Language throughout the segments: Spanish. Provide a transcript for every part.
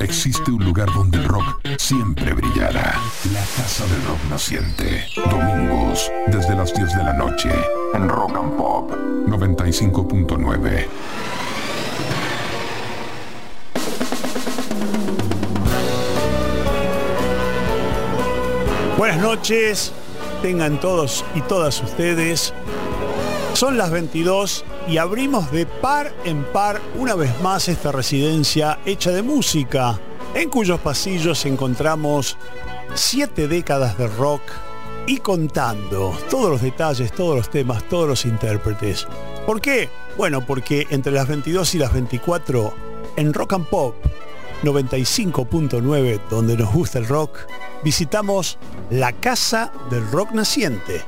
existe un lugar donde el rock siempre brillará. La Casa del Rock Naciente. Domingos, desde las 10 de la noche, en Rock and Pop 95.9. Buenas noches, tengan todos y todas ustedes. Son las 22 y abrimos de par en par una vez más esta residencia hecha de música, en cuyos pasillos encontramos siete décadas de rock y contando todos los detalles, todos los temas, todos los intérpretes. ¿Por qué? Bueno, porque entre las 22 y las 24 en Rock and Pop 95.9, donde nos gusta el rock, visitamos la Casa del Rock Naciente.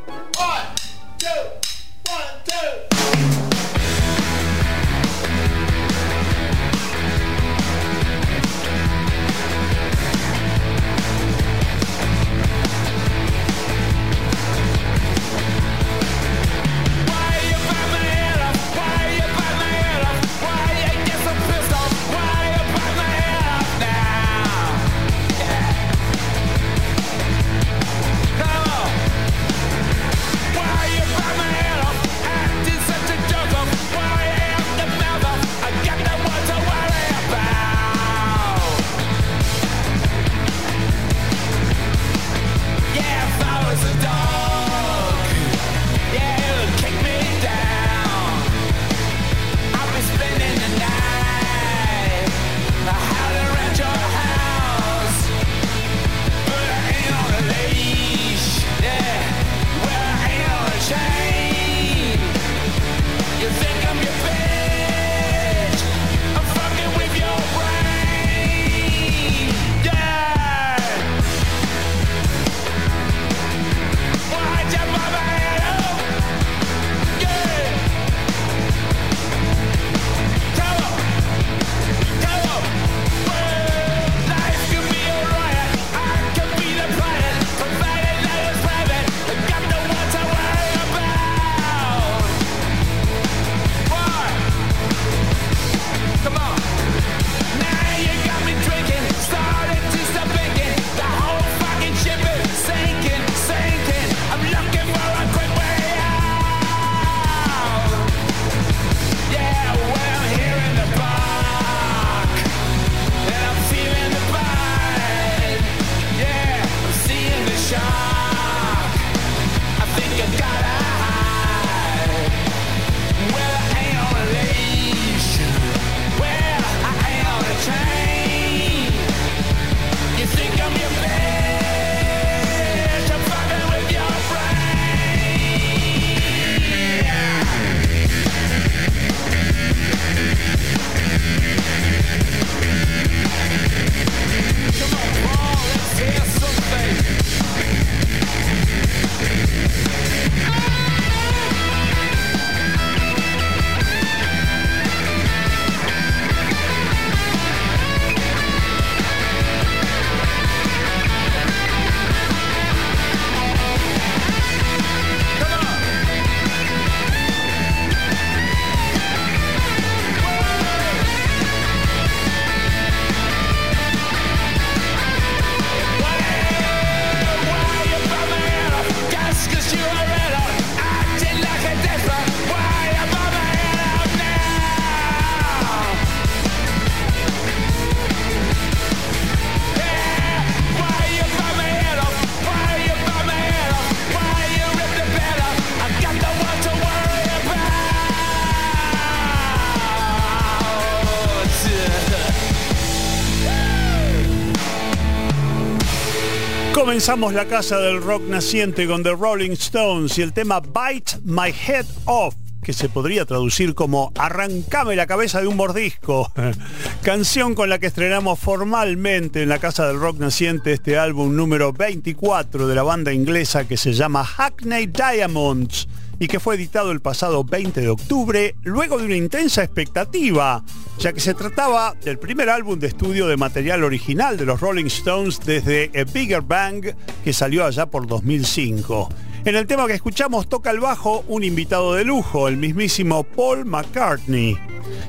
Comenzamos la casa del rock naciente con The Rolling Stones y el tema Bite My Head Off, que se podría traducir como Arrancame la cabeza de un mordisco. Canción con la que estrenamos formalmente en la casa del rock naciente este álbum número 24 de la banda inglesa que se llama Hackney Diamonds y que fue editado el pasado 20 de octubre, luego de una intensa expectativa, ya que se trataba del primer álbum de estudio de material original de los Rolling Stones desde A Bigger Bang, que salió allá por 2005. En el tema que escuchamos toca el bajo un invitado de lujo, el mismísimo Paul McCartney.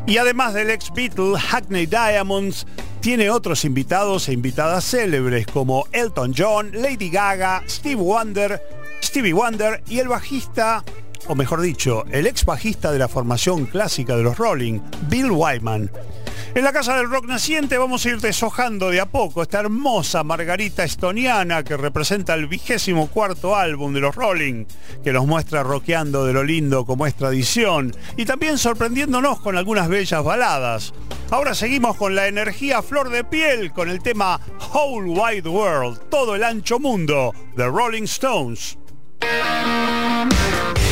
Y además del ex Beatle Hackney Diamonds, Tiene otros invitados e invitadas célebres como Elton John, Lady Gaga, Steve Wonder, Stevie Wonder y el bajista, o mejor dicho, el ex bajista de la formación clásica de los Rolling, Bill Wyman. En la Casa del Rock Naciente vamos a ir deshojando de a poco esta hermosa margarita estoniana que representa el vigésimo cuarto álbum de los Rolling, que nos muestra rockeando de lo lindo como es tradición y también sorprendiéndonos con algunas bellas baladas. Ahora seguimos con la energía flor de piel con el tema Whole Wide World, todo el ancho mundo, de Rolling Stones. Yeah.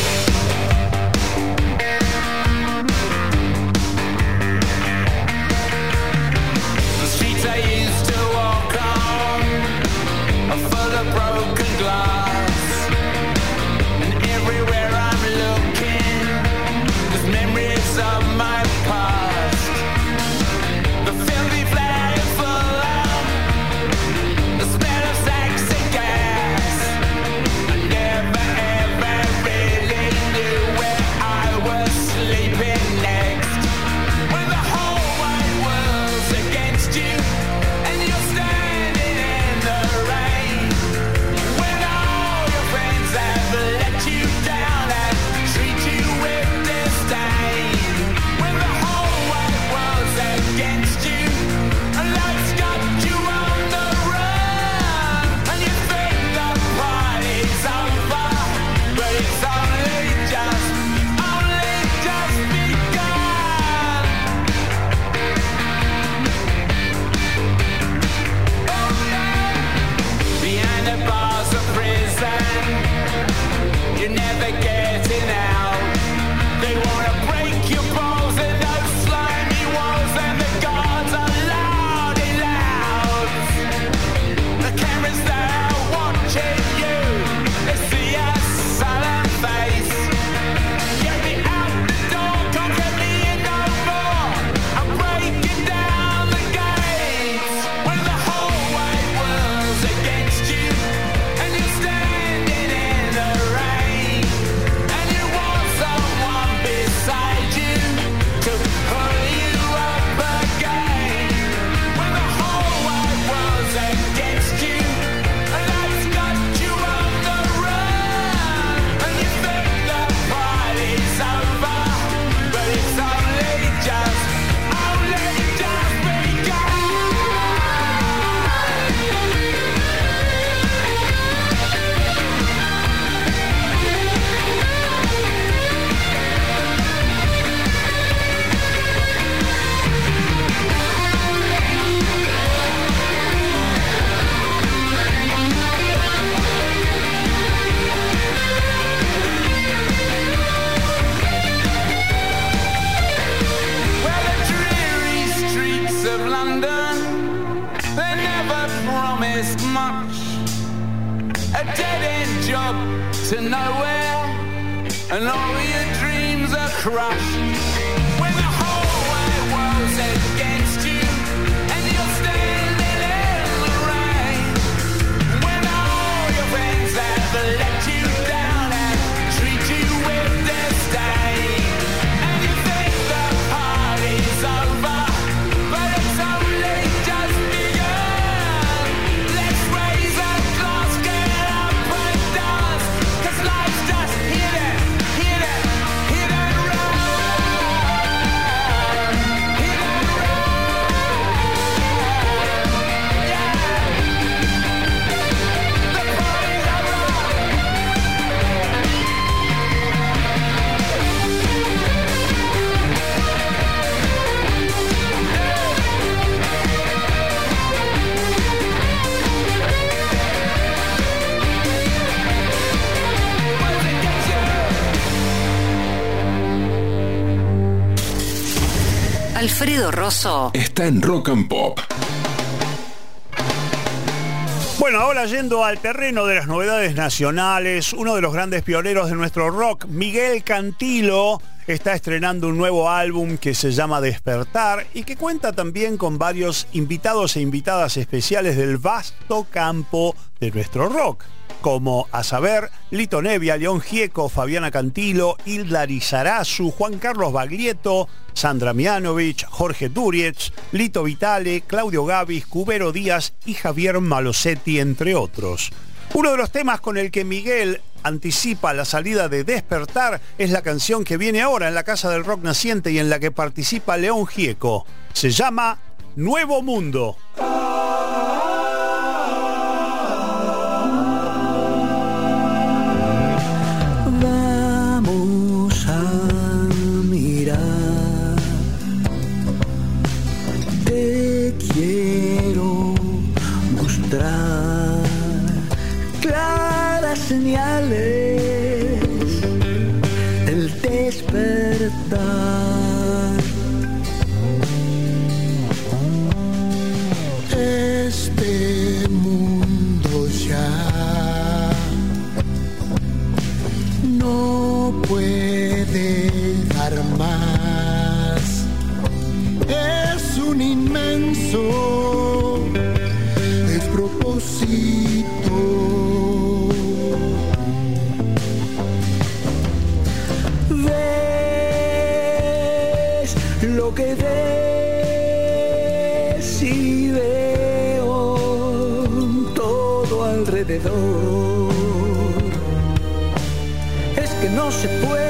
Rosso está en Rock and Pop. Bueno, ahora yendo al terreno de las novedades nacionales, uno de los grandes pioneros de nuestro rock, Miguel Cantilo, está estrenando un nuevo álbum que se llama Despertar y que cuenta también con varios invitados e invitadas especiales del vasto campo de nuestro rock, como a saber Lito Nevia, León Gieco, Fabiana Cantilo, Hilda Lizarazu, Juan Carlos Baglietto, Sandra Mianovich, Jorge Durietz, Lito Vitale, Claudio Gavis, Cubero Díaz y Javier Malosetti, entre otros. Uno de los temas con el que Miguel anticipa la salida de Despertar es la canción que viene ahora en la Casa del Rock Naciente y en la que participa León Gieco. Se llama Nuevo Mundo. Veo todo alrededor. Es que no se puede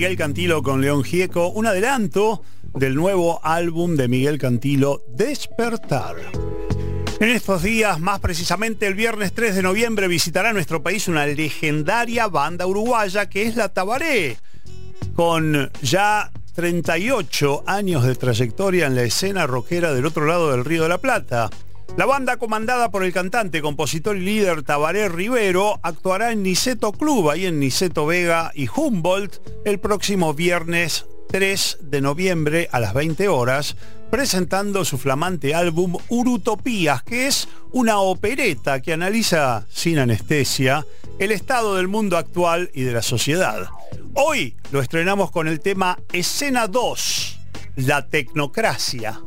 Miguel Cantilo con León Gieco, un adelanto del nuevo álbum de Miguel Cantilo, Despertar. En estos días, más precisamente el viernes 3 de noviembre, visitará nuestro país una legendaria banda uruguaya que es la Tabaré, con ya 38 años de trayectoria en la escena rockera del otro lado del Río de la Plata. La banda comandada por el cantante, compositor y líder Tabaré Rivero actuará en Niceto Club, ahí en Niceto Vega y Humboldt, el próximo viernes 3 de noviembre a las 20 horas, presentando su flamante álbum Urutopías, que es una opereta que analiza sin anestesia el estado del mundo actual y de la sociedad. Hoy lo estrenamos con el tema Escena 2, la tecnocracia.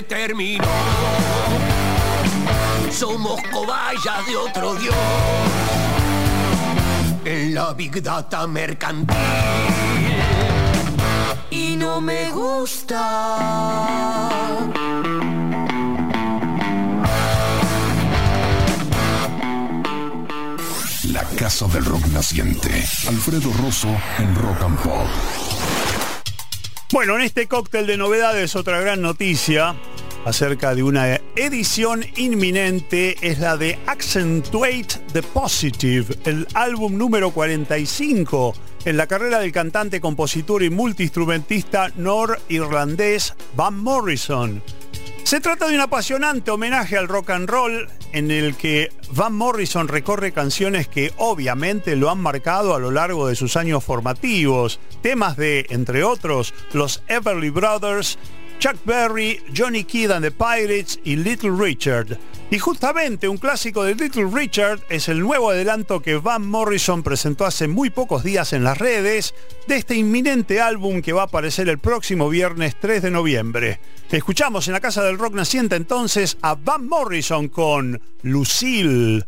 Se terminó. Somos cobayas de otro dios. En la Big Data mercantil. Y no me gusta. La casa del rock naciente. Alfredo Rosso en Rock and Pop. Bueno, en este cóctel de novedades, otra gran noticia acerca de una edición inminente es la de Accentuate the Positive, el álbum número 45 en la carrera del cantante, compositor y multiinstrumentista norirlandés Van Morrison. Se trata de un apasionante homenaje al rock and roll en el que Van Morrison recorre canciones que obviamente lo han marcado a lo largo de sus años formativos, temas de, entre otros, los Everly Brothers, Chuck Berry, Johnny Kidd and the Pirates y Little Richard. Y justamente un clásico de Little Richard es el nuevo adelanto que Van Morrison presentó hace muy pocos días en las redes de este inminente álbum que va a aparecer el próximo viernes 3 de noviembre. Escuchamos en la Casa del Rock Naciente entonces a Van Morrison con Lucille.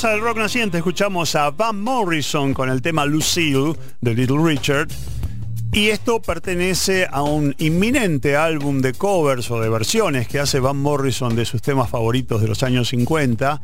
Casa del Rock Naciente escuchamos a Van Morrison con el tema Lucille de Little Richard. Y esto pertenece a un inminente álbum de covers o de versiones que hace Van Morrison de sus temas favoritos de los años 50.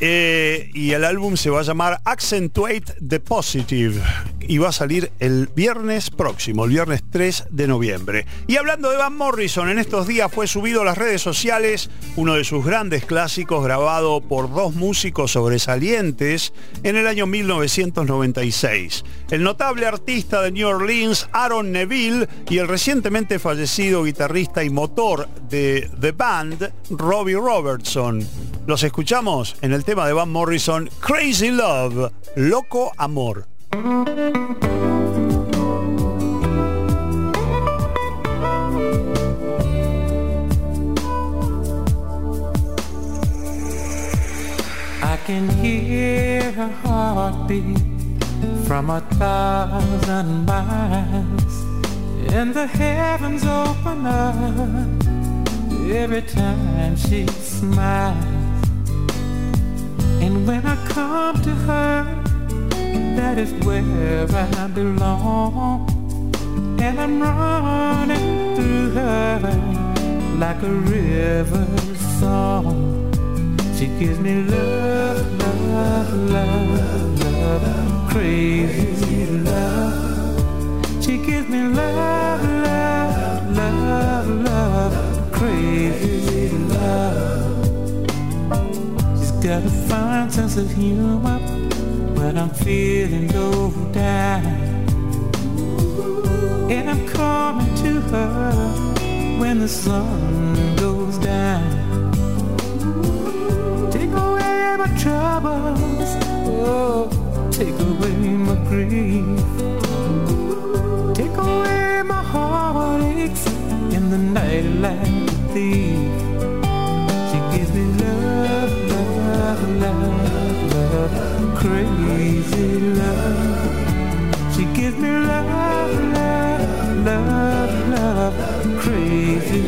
Eh, y el álbum se va a llamar Accentuate the Positive y va a salir el viernes próximo, el viernes 3 de noviembre. Y hablando de Van Morrison, en estos días fue subido a las redes sociales uno de sus grandes clásicos grabado por dos músicos sobresalientes en el año 1996. El notable artista de New Orleans, Aaron Neville, y el recientemente fallecido guitarrista y motor de The Band, Robbie Robertson. Los escuchamos en el tema de Van Morrison, Crazy Love, Loco Amor. Can hear her heartbeat from a thousand miles, and the heavens open up every time she smiles. And when I come to her, that is where I belong. And I'm running through her like a river song. She gives me love, love, love, love, crazy love. She gives me love, love, love, love, crazy love. She's got a fine sense of humor when I'm feeling low down. And I'm coming to her when the sun my troubles, oh, take away my grief. Take away my heartaches in the night like a thief. She gives me love, love, love, love, crazy love. She gives me love, love, love, love, crazy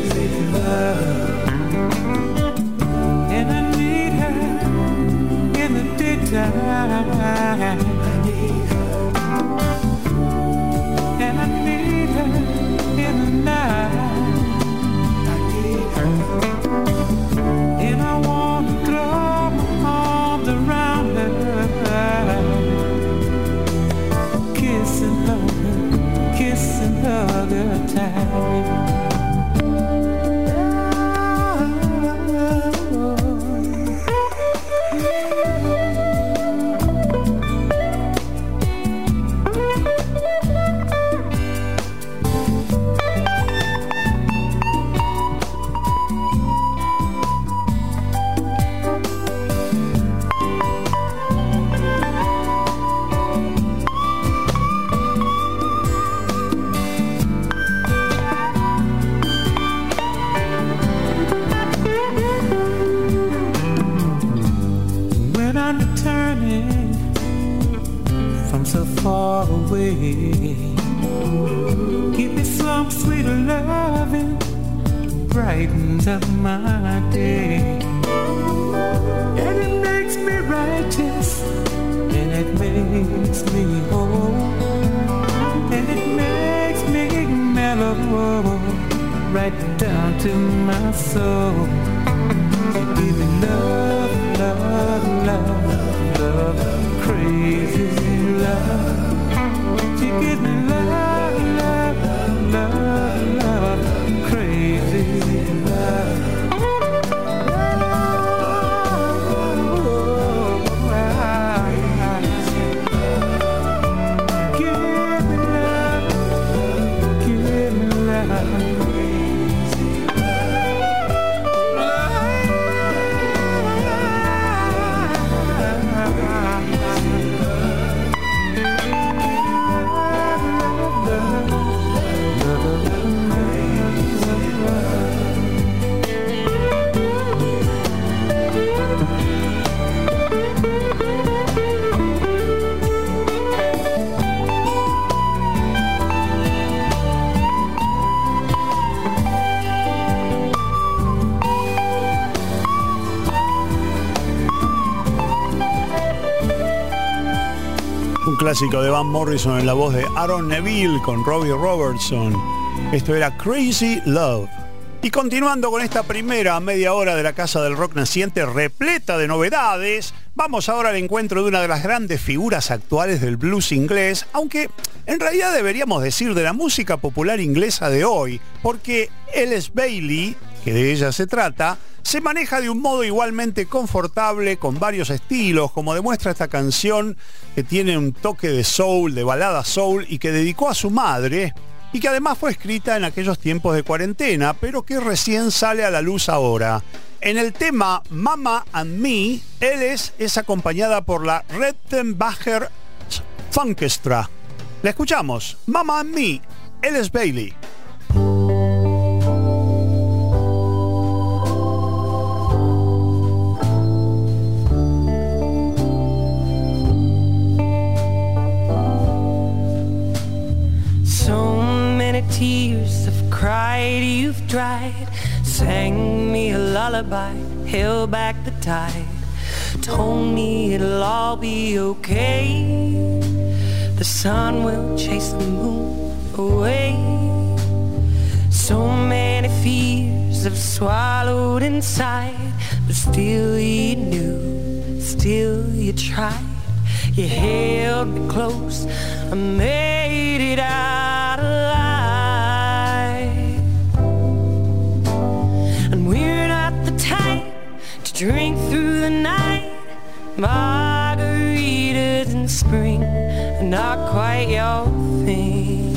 love. In clásico de Van Morrison en la voz de Aaron Neville con Robbie Robertson. Esto era Crazy Love. Y continuando con esta primera media hora de la Casa del Rock Naciente repleta de novedades, vamos ahora al encuentro de una de las grandes figuras actuales del blues inglés, aunque en realidad deberíamos decir de la música popular inglesa de hoy, porque Ellis Bailey, que de ella se trata, se maneja de un modo igualmente confortable, con varios estilos, como demuestra esta canción que tiene un toque de soul, de balada soul, y que dedicó a su madre, y que además fue escrita en aquellos tiempos de cuarentena, pero que recién sale a la luz ahora. En el tema Mama and Me, Ellis es acompañada por la Rettenbacher Funkestra. La escuchamos, Mama and Me, Ellis Bailey. Cried, you've tried, Sang me a lullaby, held back the tide. Told me it'll all be okay. The sun will chase the moon away. So many fears I've swallowed inside, but still you knew, still you tried. You held me close, I made it out alive. We're not the type to drink through the night. Margaritas in spring are not quite your thing.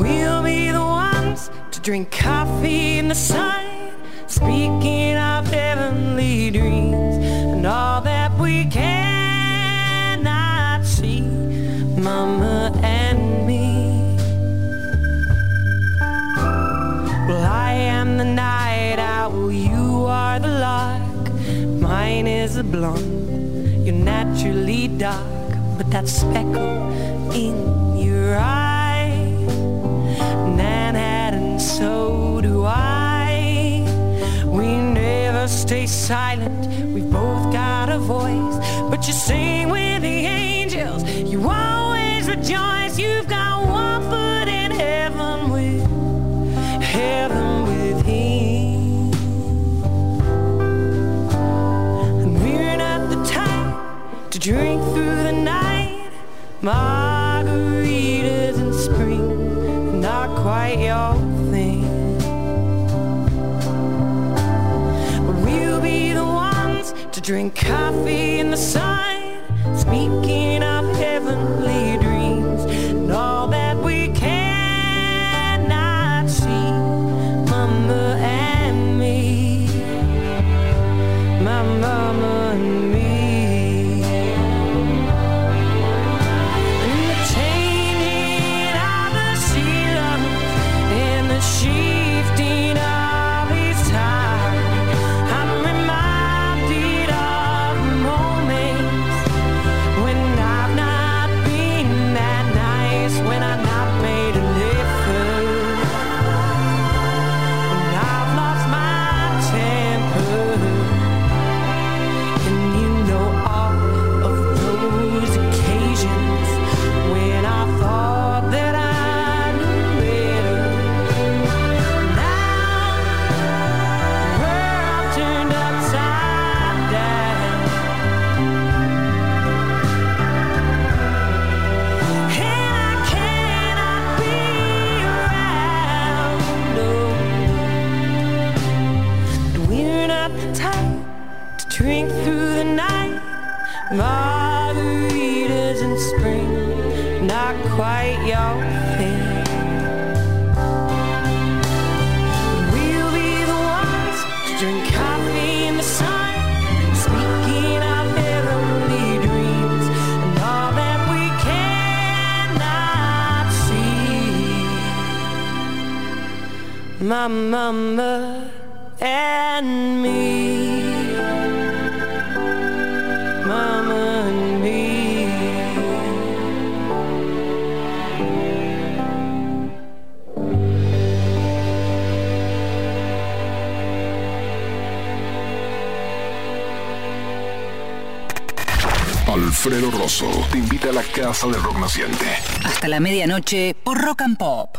We'll be the ones to drink coffee in the sun, speaking of heavenly dreams and all that we cannot see, Mama and me. Well, I am the night owl, you are the lark. Mine is a blonde, you're naturally dark, but that speckle in your eye, Manhattan, so do I. We never stay silent, we've both got a voice, but you sing with the angels, you always rejoice. Margaritas in spring, not quite your thing. But we'll be the ones to drink coffee in the sun, speaking of heavenly Rosso te invita a la casa del rock naciente. Hasta la medianoche por Rock and Pop.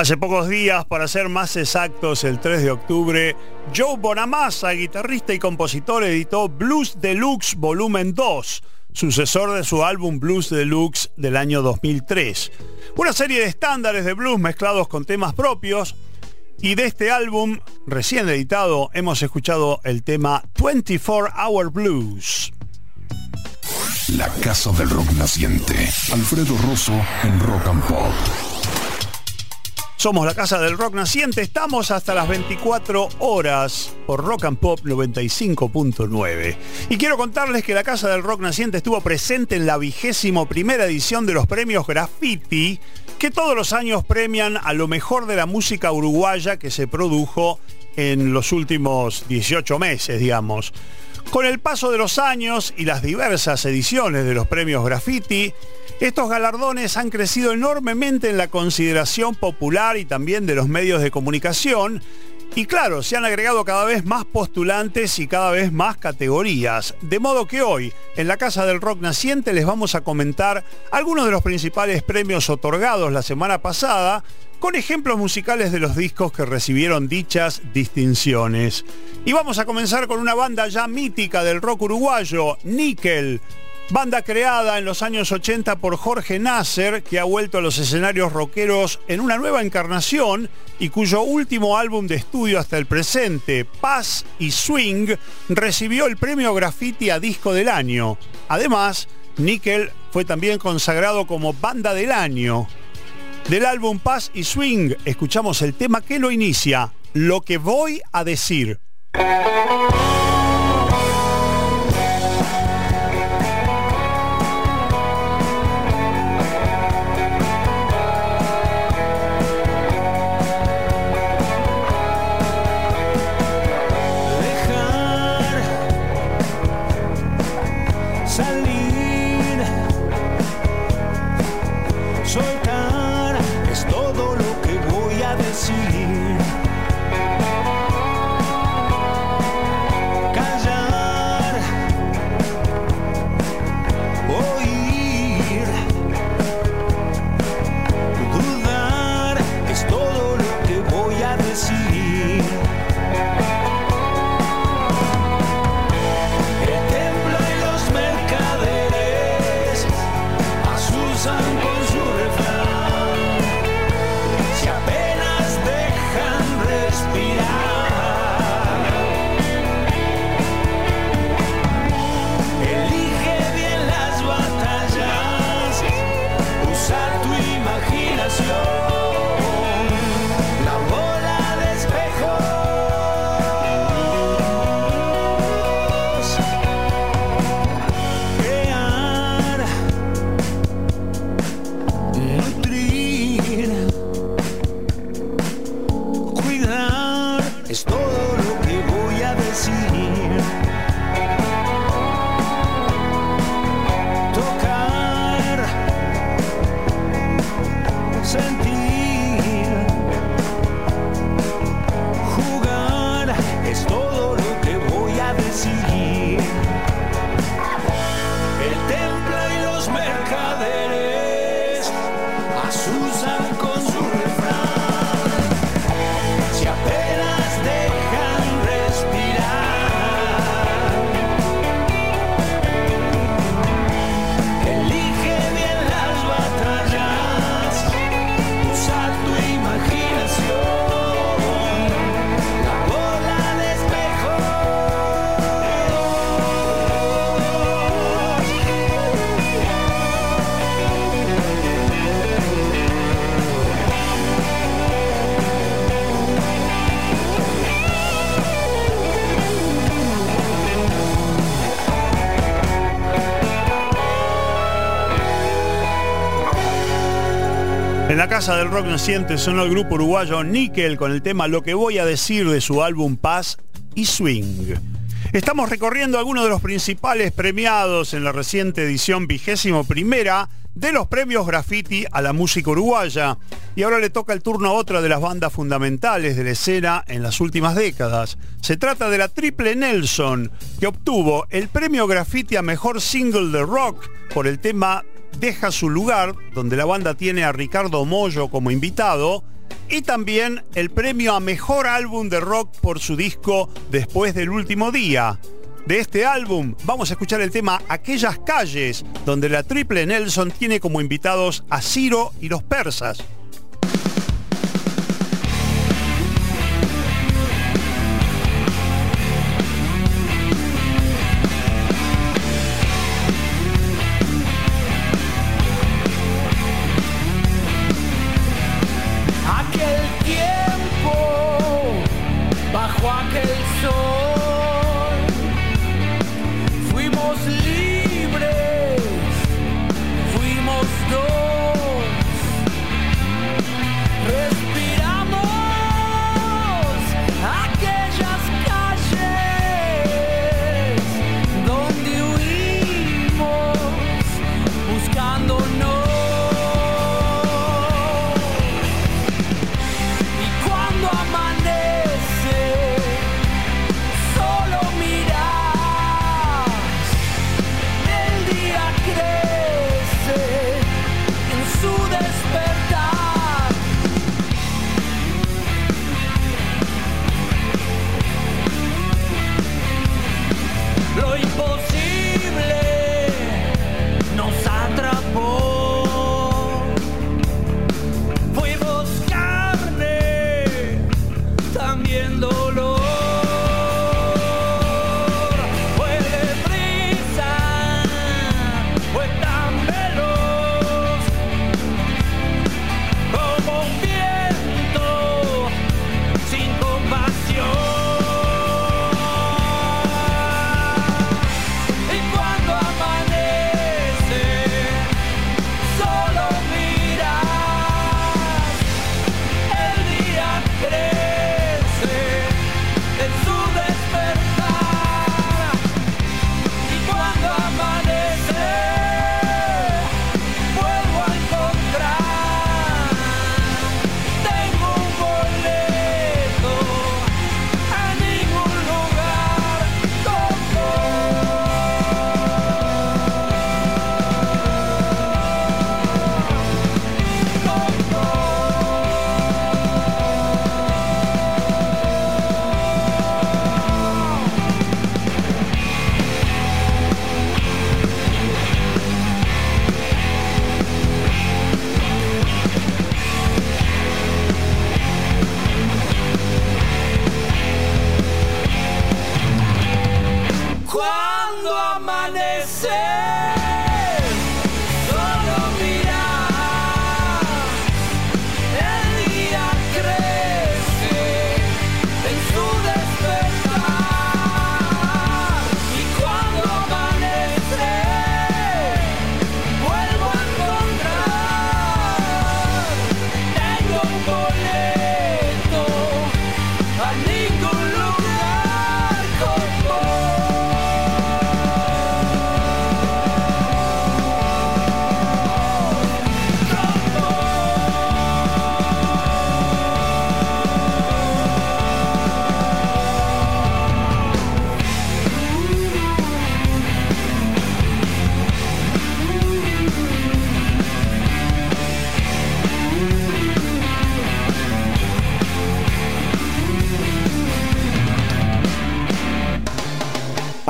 Hace pocos días, para ser más exactos, el 3 de octubre, Joe Bonamassa, guitarrista y compositor, editó Blues Deluxe Volumen 2, sucesor de su álbum Blues Deluxe del año 2003. Una serie de estándares de blues mezclados con temas propios. Y de este álbum, recién editado, hemos escuchado el tema 24 Hour Blues. La casa del rock naciente. Alfredo Rosso en Rock and Pop. Somos la Casa del Rock Naciente, estamos hasta las 24 horas por Rock and Pop 95.9. Y quiero contarles que la Casa del Rock Naciente estuvo presente en la vigésimo primera edición de los premios Graffiti, que todos los años premian a lo mejor de la música uruguaya que se produjo en los últimos 18 meses, digamos. Con el paso de los años y las diversas ediciones de los premios Graffiti, estos galardones han crecido enormemente en la consideración popular y también de los medios de comunicación. Y claro, se han agregado cada vez más postulantes y cada vez más categorías. De modo que hoy, en la Casa del Rock Naciente, les vamos a comentar algunos de los principales premios otorgados la semana pasada, con ejemplos musicales de los discos que recibieron dichas distinciones. Y vamos a comenzar con una banda ya mítica del rock uruguayo, Nickel Banda creada en los años 80 por Jorge Nasser, que ha vuelto a los escenarios rockeros en una nueva encarnación y cuyo último álbum de estudio hasta el presente, Paz y Swing, recibió el premio Graffiti a Disco del Año. Además, Nickel fue también consagrado como Banda del Año. Del álbum Paz y Swing, escuchamos el tema que lo inicia, Lo que voy a decir. Casa del rock naciente sonó el grupo uruguayo Nickel con el tema Lo que voy a decir de su álbum Paz y Swing. Estamos recorriendo algunos de los principales premiados en la reciente edición vigésimo primera de los premios Graffiti a la música uruguaya. Y ahora le toca el turno a otra de las bandas fundamentales de la escena en las últimas décadas. Se trata de la Triple Nelson, que obtuvo el premio Graffiti a Mejor Single de Rock por el tema deja su lugar, donde la banda tiene a Ricardo Mollo como invitado, y también el premio a Mejor Álbum de Rock por su disco Después del Último Día. De este álbum vamos a escuchar el tema Aquellas calles, donde la Triple Nelson tiene como invitados a Ciro y los persas.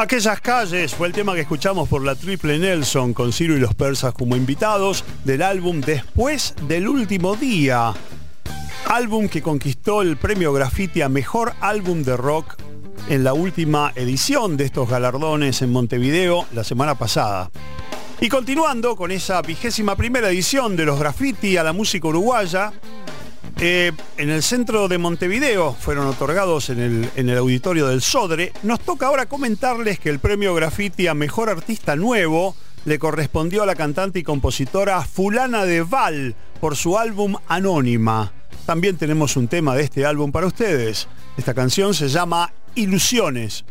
Aquellas calles fue el tema que escuchamos por la Triple Nelson con Ciro y los Persas como invitados del álbum Después del Último Día. Álbum que conquistó el premio Graffiti a Mejor Álbum de Rock en la última edición de estos galardones en Montevideo la semana pasada. Y continuando con esa vigésima primera edición de los Graffiti a la música uruguaya, eh, en el centro de Montevideo fueron otorgados en el, en el auditorio del Sodre. Nos toca ahora comentarles que el premio Graffiti a Mejor Artista Nuevo le correspondió a la cantante y compositora Fulana de Val por su álbum Anónima. También tenemos un tema de este álbum para ustedes. Esta canción se llama Ilusiones.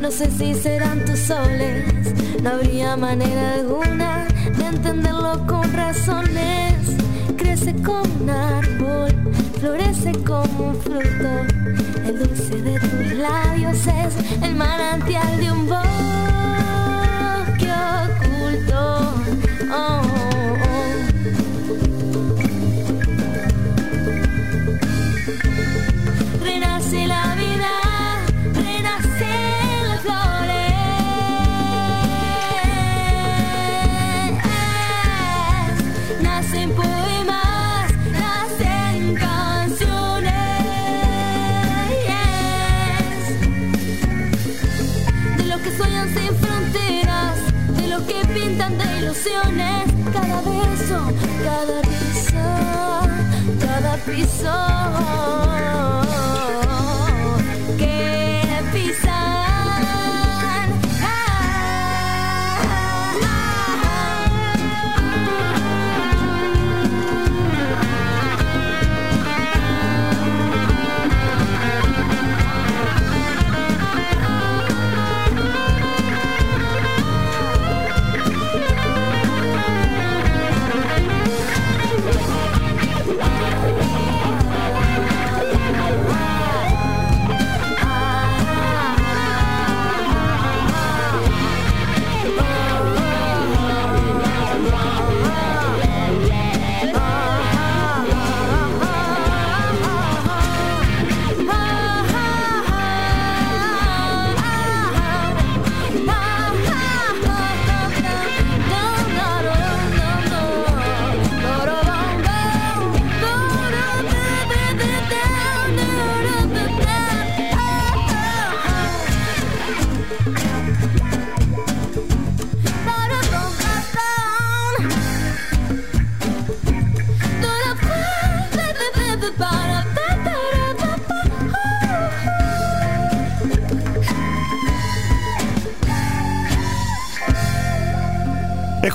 No sé si serán tus soles. No habría manera alguna de entenderlo con razones. Crece como un árbol, florece como un fruto. El dulce de tus labios es el manantial de un bosque oculto. Oh. Cada beso, cada risa, cada piso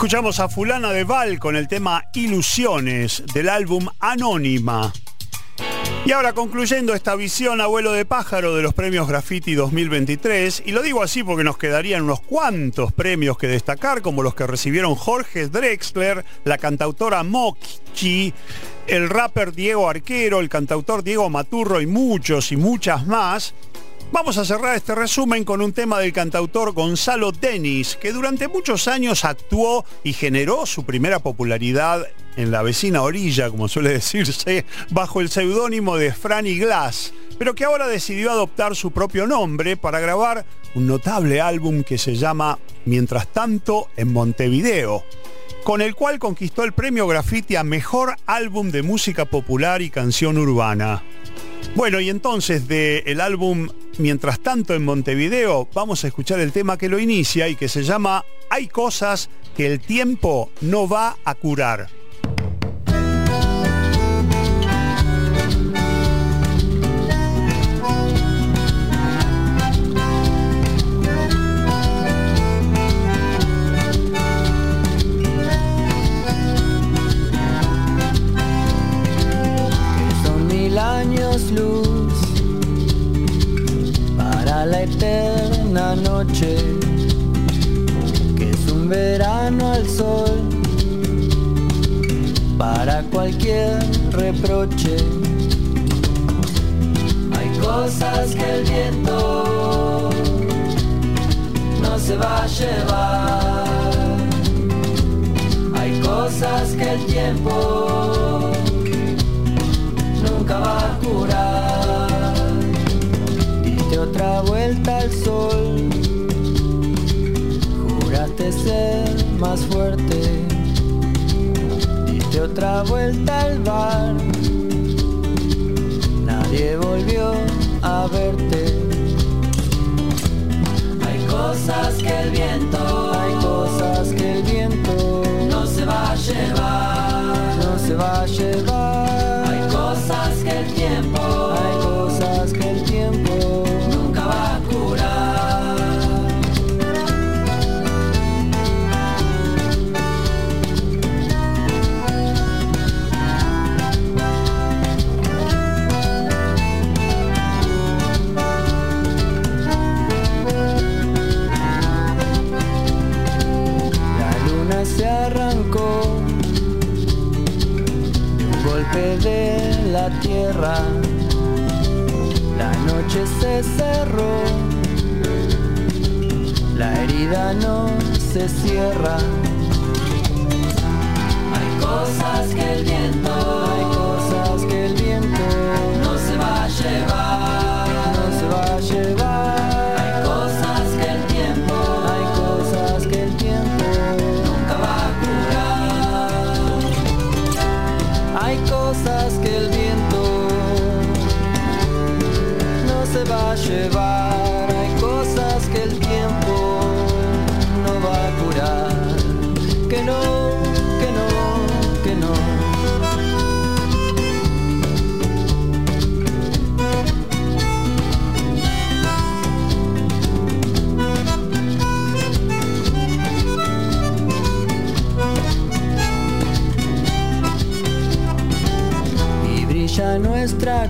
Escuchamos a Fulana de Val con el tema Ilusiones del álbum Anónima. Y ahora concluyendo esta visión abuelo de pájaro de los premios Graffiti 2023, y lo digo así porque nos quedarían unos cuantos premios que destacar, como los que recibieron Jorge Drexler, la cantautora Mochi, el rapper Diego Arquero, el cantautor Diego Maturro y muchos y muchas más. Vamos a cerrar este resumen con un tema del cantautor Gonzalo Denis, que durante muchos años actuó y generó su primera popularidad en la vecina orilla, como suele decirse, bajo el seudónimo de Franny Glass, pero que ahora decidió adoptar su propio nombre para grabar un notable álbum que se llama Mientras tanto en Montevideo, con el cual conquistó el premio Graffiti a Mejor Álbum de Música Popular y Canción Urbana. Bueno, y entonces del álbum Mientras tanto en Montevideo vamos a escuchar el tema que lo inicia y que se llama Hay cosas que el tiempo no va a curar. Noche, que es un verano al sol para cualquier reproche. Hay cosas que el viento no se va a llevar. Hay cosas que el tiempo nunca va a curar. Otra vuelta al sol, juraste ser más fuerte. Diste otra vuelta al bar, nadie volvió a verte. Hay cosas que el viento, hay cosas que el viento no se va a llevar, no se va a llevar. Tierra. La noche se cerró, la herida no se cierra. Hay cosas que el viento, hay cosas que el viento no se va a llevar, no se va a llevar.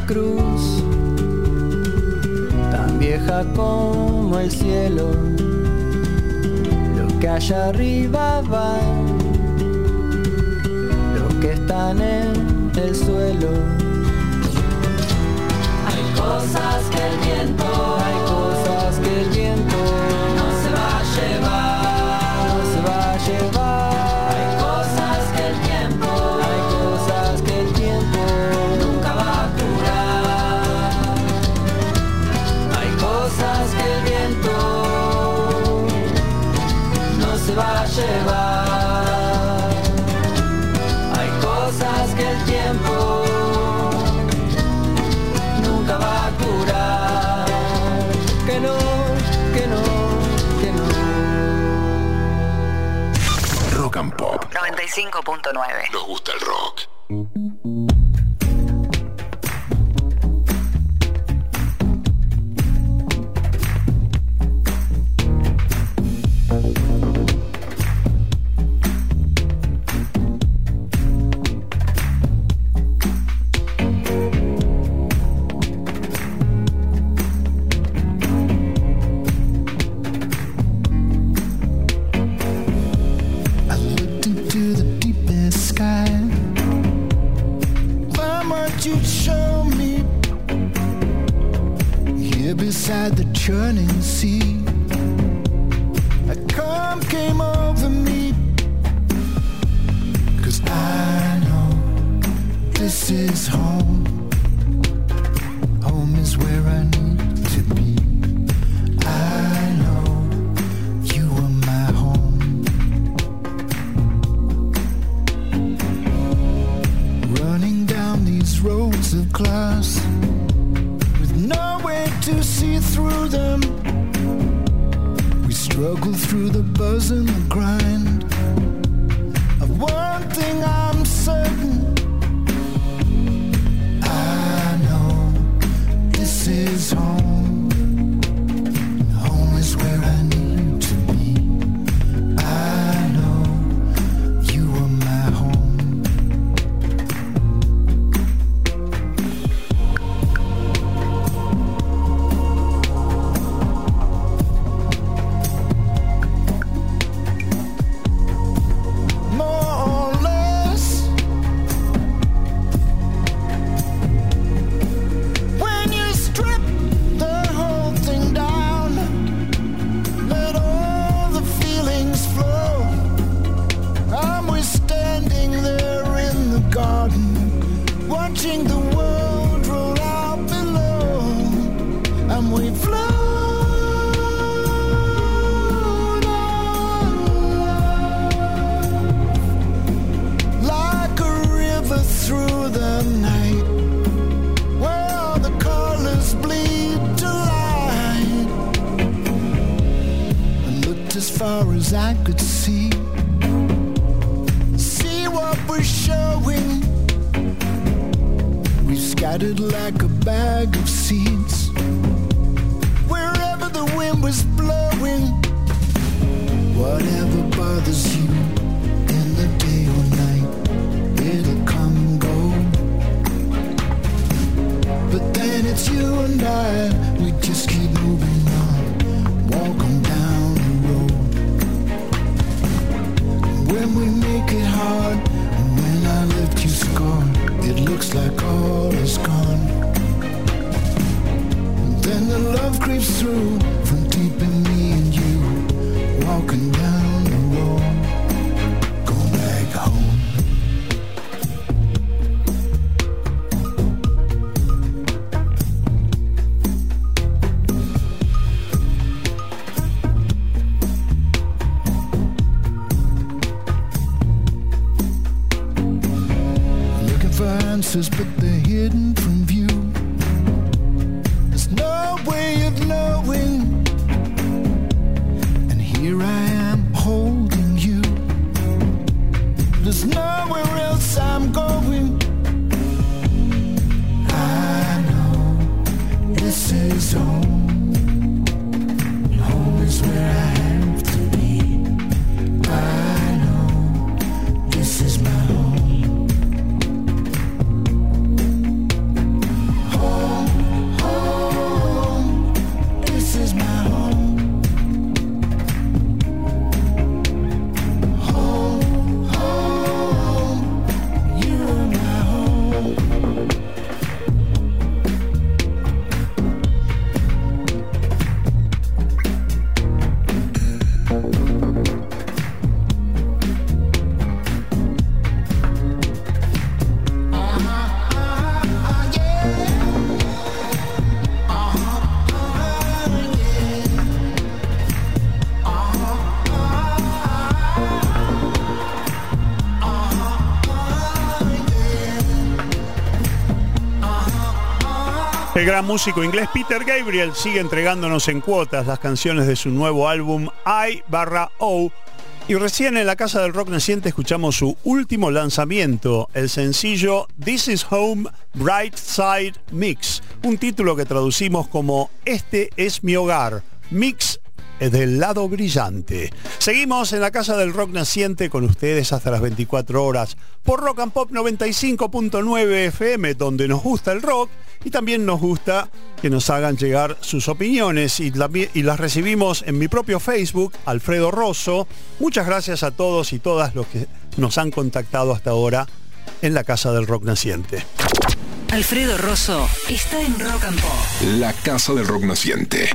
Cruz, tan vieja como el cielo. Lo que allá arriba va, lo que están en el suelo. 95.9. Nos gusta el I could see. See what we're showing. We've scattered like a bag El gran músico inglés Peter Gabriel sigue entregándonos en cuotas las canciones de su nuevo álbum I barra O. Y recién en la Casa del Rock Naciente escuchamos su último lanzamiento, el sencillo This is Home Bright Side Mix, un título que traducimos como Este es mi hogar, mix del lado brillante. Seguimos en la Casa del Rock Naciente con ustedes hasta las 24 horas por Rock and Pop 95.9 FM, donde nos gusta el rock y también nos gusta que nos hagan llegar sus opiniones y, las recibimos en mi propio Facebook, Alfredo Rosso. Muchas gracias a todos y todas los que nos han contactado hasta ahora en la Casa del Rock Naciente. Alfredo Rosso está en Rock and Pop. La Casa del Rock Naciente.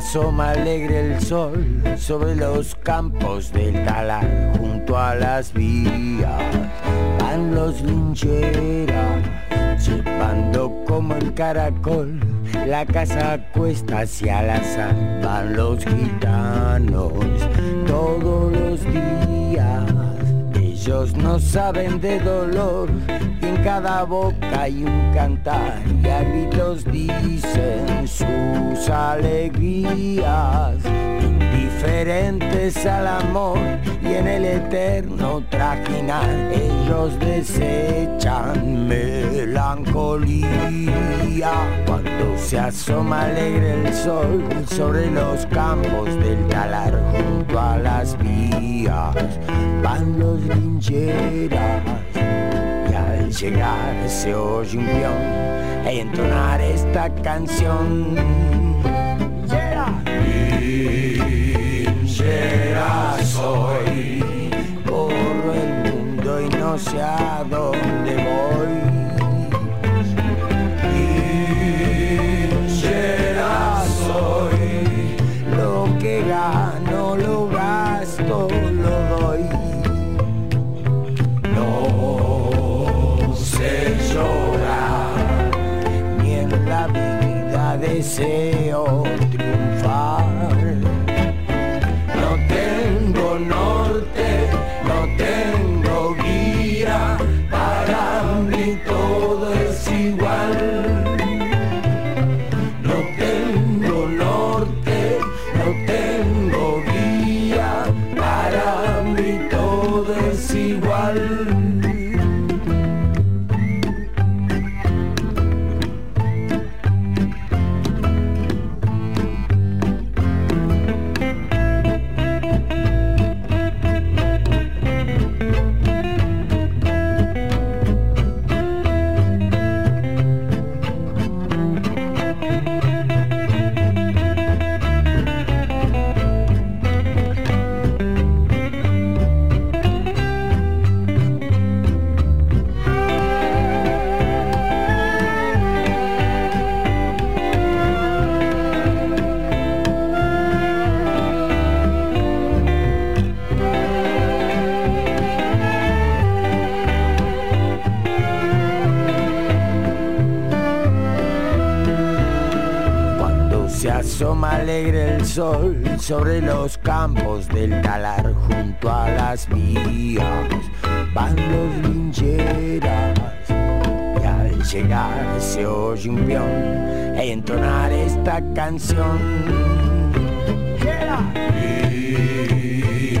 Asoma alegre el sol sobre los campos del talar, junto a las vías, van los lincheras, chupando como el caracol, la casa cuesta hacia la sal, van los gitanos todos los días. Ellos no saben de dolor, cada boca hay un cantar, y a gritos dicen sus alegrías, indiferentes al amor y en el eterno trajinar, ellos desechan melancolía. Cuando se asoma alegre el sol sobre los campos del talar junto a las vías, van los lincheras llegar se oye un peón e entonar esta canción. Linchera soy, corro el mundo y no sé a dónde voy. Sol sobre los campos del talar junto a las vías, van los lincheras y al llegar se oye un peón entonar esta canción.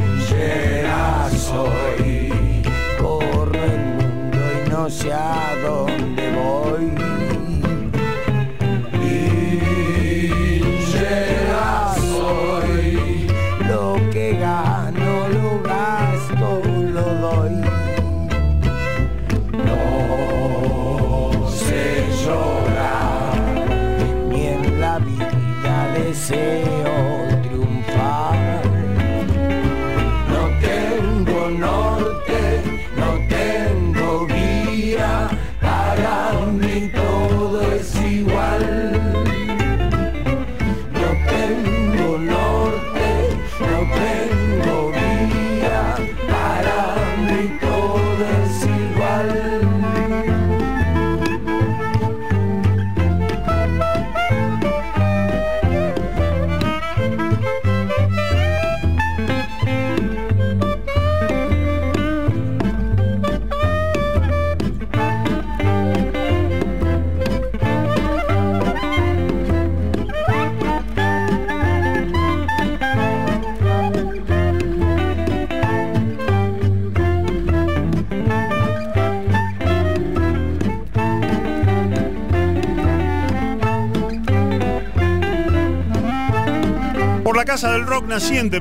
Linchera soy, corro el mundo y no sé a dónde voy.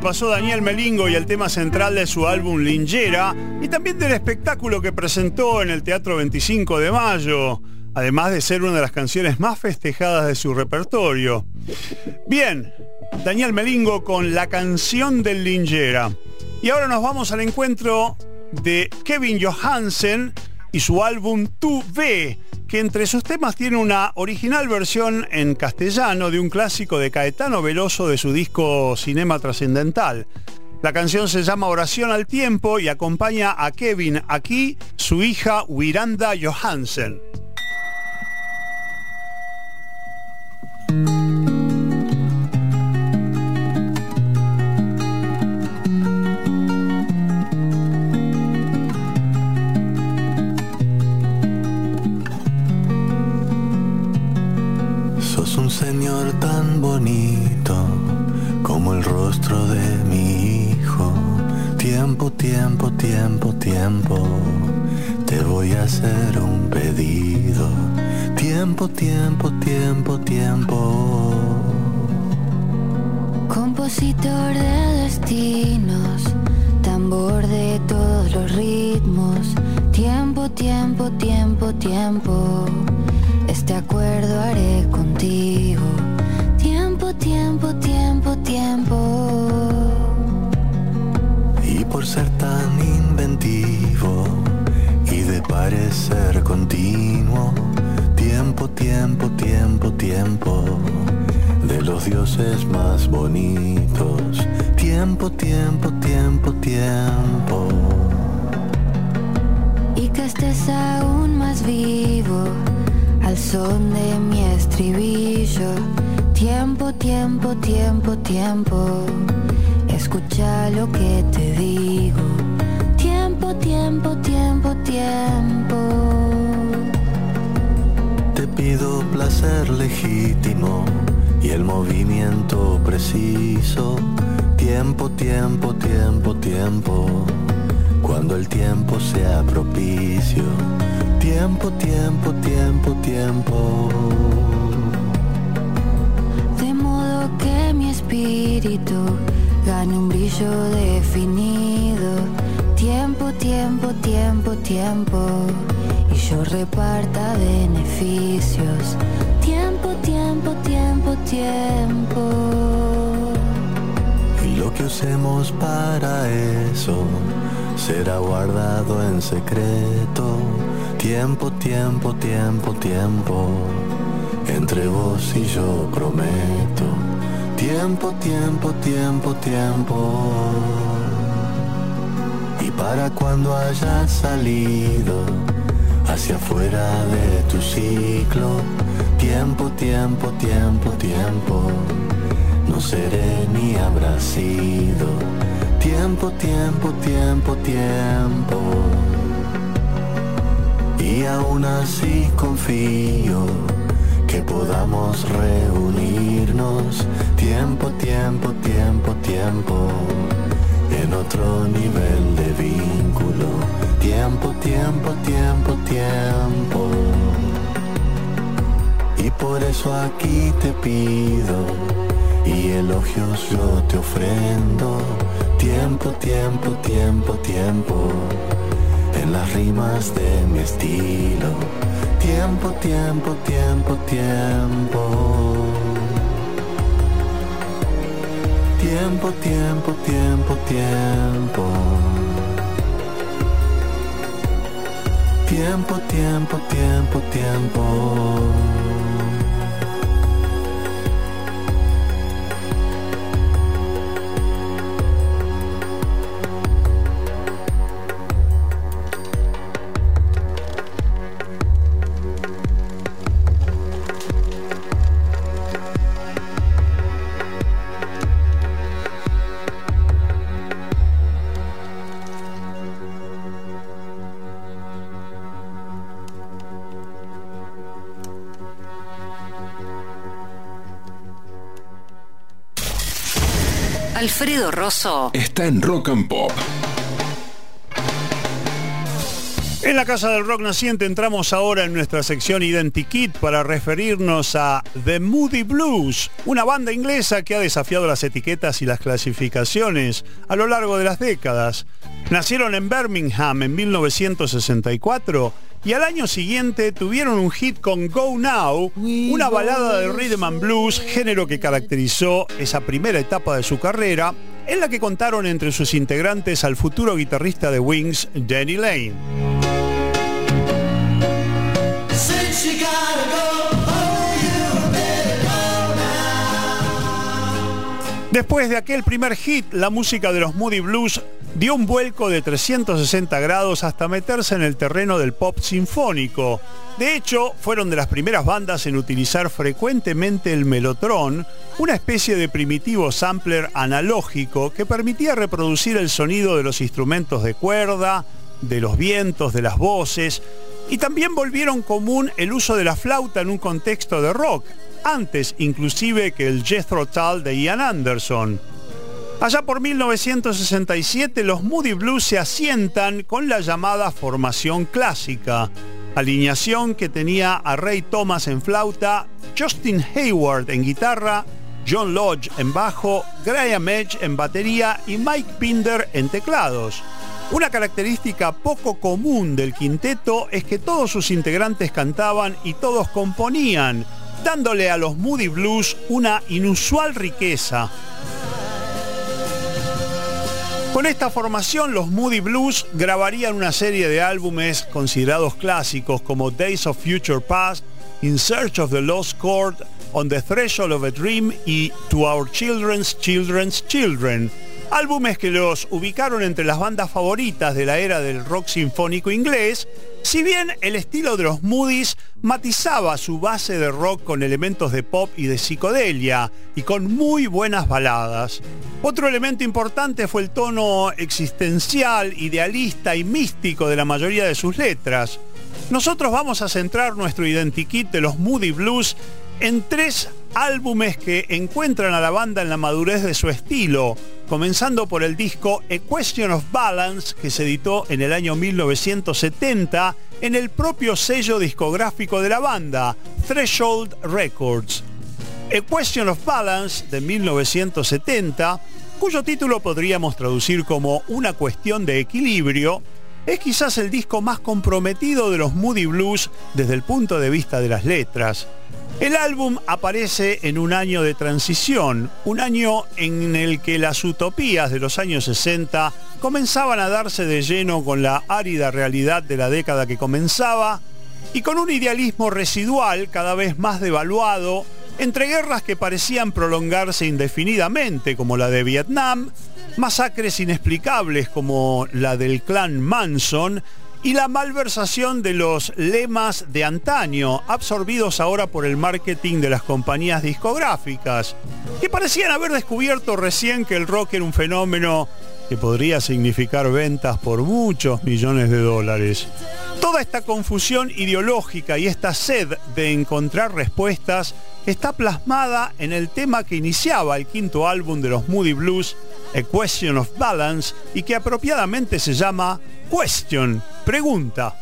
Pasó Daniel Melingo y el tema central de su álbum Lingera y también del espectáculo que presentó en el Teatro 25 de Mayo, además de ser una de las canciones más festejadas de su repertorio. Bien, Daniel Melingo con la canción del Lingera. Y ahora nos vamos al encuentro de Kevin Johansen y su álbum Tu V, que entre sus temas tiene una original versión en castellano de un clásico de Caetano Veloso de su disco Cinema Trascendental. La canción se llama Oración al Tiempo y acompaña a Kevin aquí, su hija Wiranda Johansen. Tiempo. Te voy a hacer un pedido. Tiempo, tiempo, tiempo, tiempo. Compositor de destinos, tambor de todos los ritmos. Tiempo, tiempo, tiempo, tiempo. Este acuerdo haré contigo. Tiempo, tiempo, tiempo, tiempo. Y por ser tan inventivo y de parecer continuo, tiempo, tiempo, tiempo, tiempo, de los dioses más bonitos, tiempo, tiempo, tiempo, tiempo. Y que estés aún más vivo al son de mi estribillo. Tiempo, tiempo, tiempo, tiempo. Escucha lo que te digo. Tiempo, tiempo, tiempo, tiempo. Te pido placer legítimo y el movimiento preciso. Tiempo, tiempo, tiempo, tiempo. Cuando el tiempo sea propicio. Tiempo, tiempo, tiempo, tiempo. De modo que mi espíritu gane un brillo definido. Tiempo. Y yo reparta beneficios. Tiempo, tiempo, tiempo, tiempo. Y lo que usemos para eso será guardado en secreto. Tiempo, tiempo, tiempo, tiempo. Entre vos y yo prometo. Tiempo, tiempo, tiempo, tiempo. Y para cuando hayas salido hacia afuera de tu ciclo. Tiempo, tiempo, tiempo, tiempo. No seré ni habrá sido. Tiempo, tiempo, tiempo, tiempo. Y aún así confío que podamos reunirnos. Tiempo, tiempo, tiempo, tiempo. En otro nivel de vínculo. Tiempo, tiempo, tiempo, tiempo. Y por eso aquí te pido y elogios yo te ofrendo. Tiempo, tiempo, tiempo, tiempo. En las rimas de mi estilo. Tiempo, tiempo, tiempo, tiempo. Tiempo, tiempo, tiempo, tiempo. Tiempo, tiempo, tiempo, tiempo. Rosso Está en Rock and Pop. En la Casa del Rock Naciente entramos ahora en nuestra sección Identikit para referirnos a The Moody Blues, una banda inglesa que ha desafiado las etiquetas y las clasificaciones a lo largo de las décadas. Nacieron en Birmingham en 1964 y al año siguiente tuvieron un hit con Go Now, una balada de rhythm and blues, género que caracterizó esa primera etapa de su carrera, en la que contaron entre sus integrantes al futuro guitarrista de Wings, Danny Lane. Después de aquel primer hit, la música de los Moody Blues dio un vuelco de 360 grados hasta meterse en el terreno del pop sinfónico. De hecho, fueron de las primeras bandas en utilizar frecuentemente el melotron, una especie de primitivo sampler analógico que permitía reproducir el sonido de los instrumentos de cuerda, de los vientos, de las voces, y también volvieron común el uso de la flauta en un contexto de rock, antes inclusive que el Jethro Tull de Ian Anderson. Allá por 1967 los Moody Blues se asientan con la llamada formación clásica, alineación que tenía a Ray Thomas en flauta, Justin Hayward en guitarra, John Lodge en bajo, Graham Edge en batería y Mike Pinder en teclados. Una característica poco común del quinteto es que todos sus integrantes cantaban y todos componían, dándole a los Moody Blues una inusual riqueza. Con esta formación, los Moody Blues grabarían una serie de álbumes considerados clásicos como Days of Future Past, In Search of the Lost Chord, On the Threshold of a Dream y To Our Children's Children's Children. Álbumes que los ubicaron entre las bandas favoritas de la era del rock sinfónico inglés, si bien el estilo de los Moody's matizaba su base de rock con elementos de pop y de psicodelia y con muy buenas baladas. Otro elemento importante fue el tono existencial, idealista y místico de la mayoría de sus letras. Nosotros vamos a centrar nuestro identikit de los Moody Blues en tres álbumes que encuentran a la banda en la madurez de su estilo, comenzando por el disco A Question of Balance, que se editó en el año 1970 en el propio sello discográfico de la banda, Threshold Records. A Question of Balance, de 1970, cuyo título podríamos traducir como Una cuestión de equilibrio, es quizás el disco más comprometido de los Moody Blues desde el punto de vista de las letras. El álbum aparece en un año de transición, un año en el que las utopías de los años 60 comenzaban a darse de lleno con la árida realidad de la década que comenzaba y con un idealismo residual cada vez más devaluado entre guerras que parecían prolongarse indefinidamente como la de Vietnam, masacres inexplicables como la del clan Manson y la malversación de los lemas de antaño, absorbidos ahora por el marketing de las compañías discográficas, que parecían haber descubierto recién que el rock era un fenómeno que podría significar ventas por muchos millones de dólares. Toda esta confusión ideológica y esta sed de encontrar respuestas está plasmada en el tema que iniciaba el quinto álbum de los Moody Blues, A Question of Balance, y que apropiadamente se llama Question, pregunta.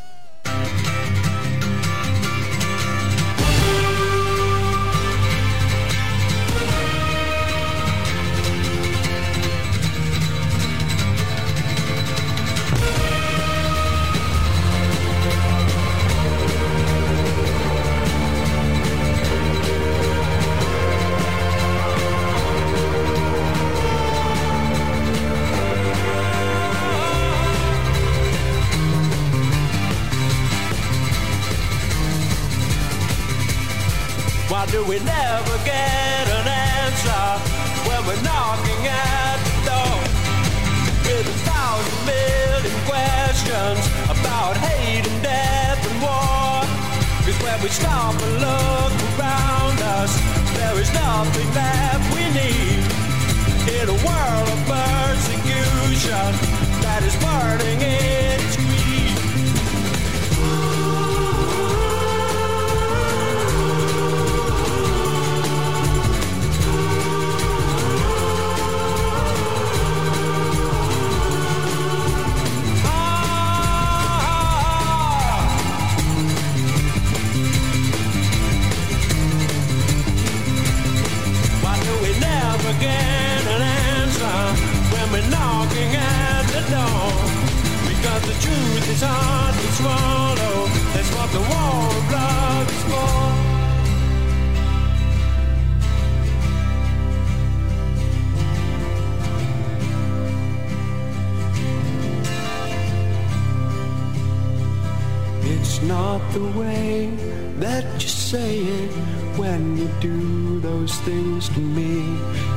The way that you say it when you do those things to me.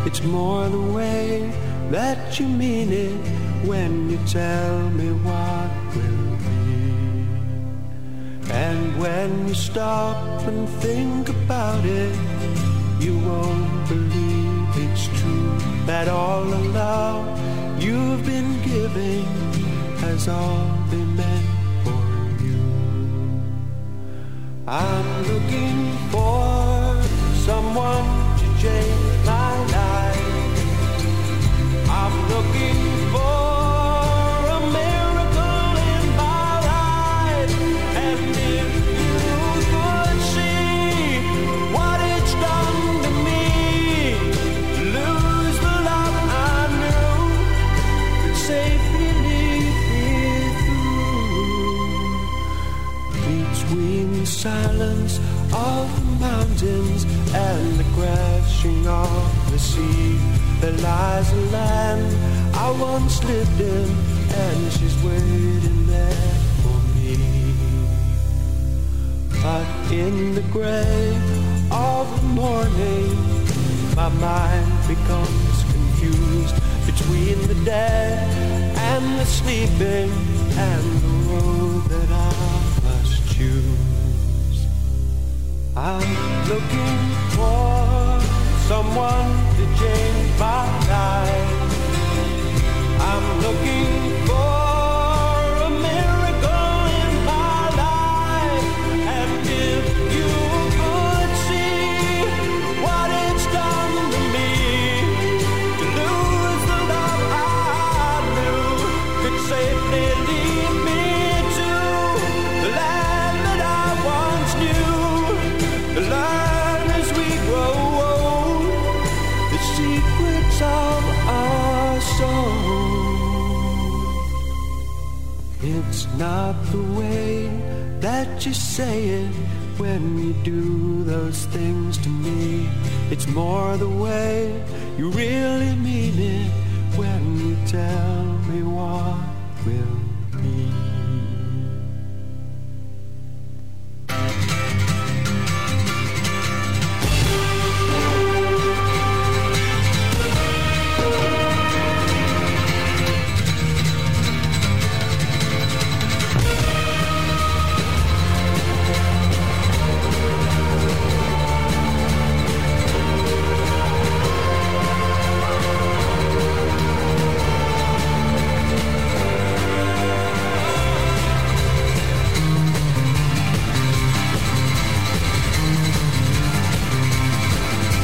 It's more the way that you mean it when you tell me what will be. And when you stop and think about it, you won't believe it's true that all the love you've been giving has all I'm looking for someone silence of the mountains and the crashing of the sea. There lies a land I once lived in, and she's waiting there for me. But in the gray of the morning, my mind becomes confused between the dead and the sleeping and the road that I must choose. I'm looking for someone to change my life. I'm looking that you say it when you do those things to me. It's more the way you really mean it when you tell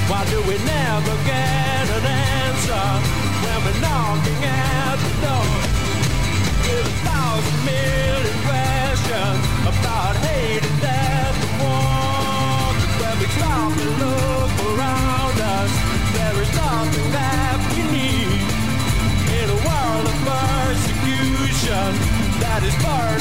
Why do we never get an answer when we're knocking at the door? With a thousand million questions about hate and death and war. When we stop and look around us, there is nothing that we need. In a world of persecution that is burning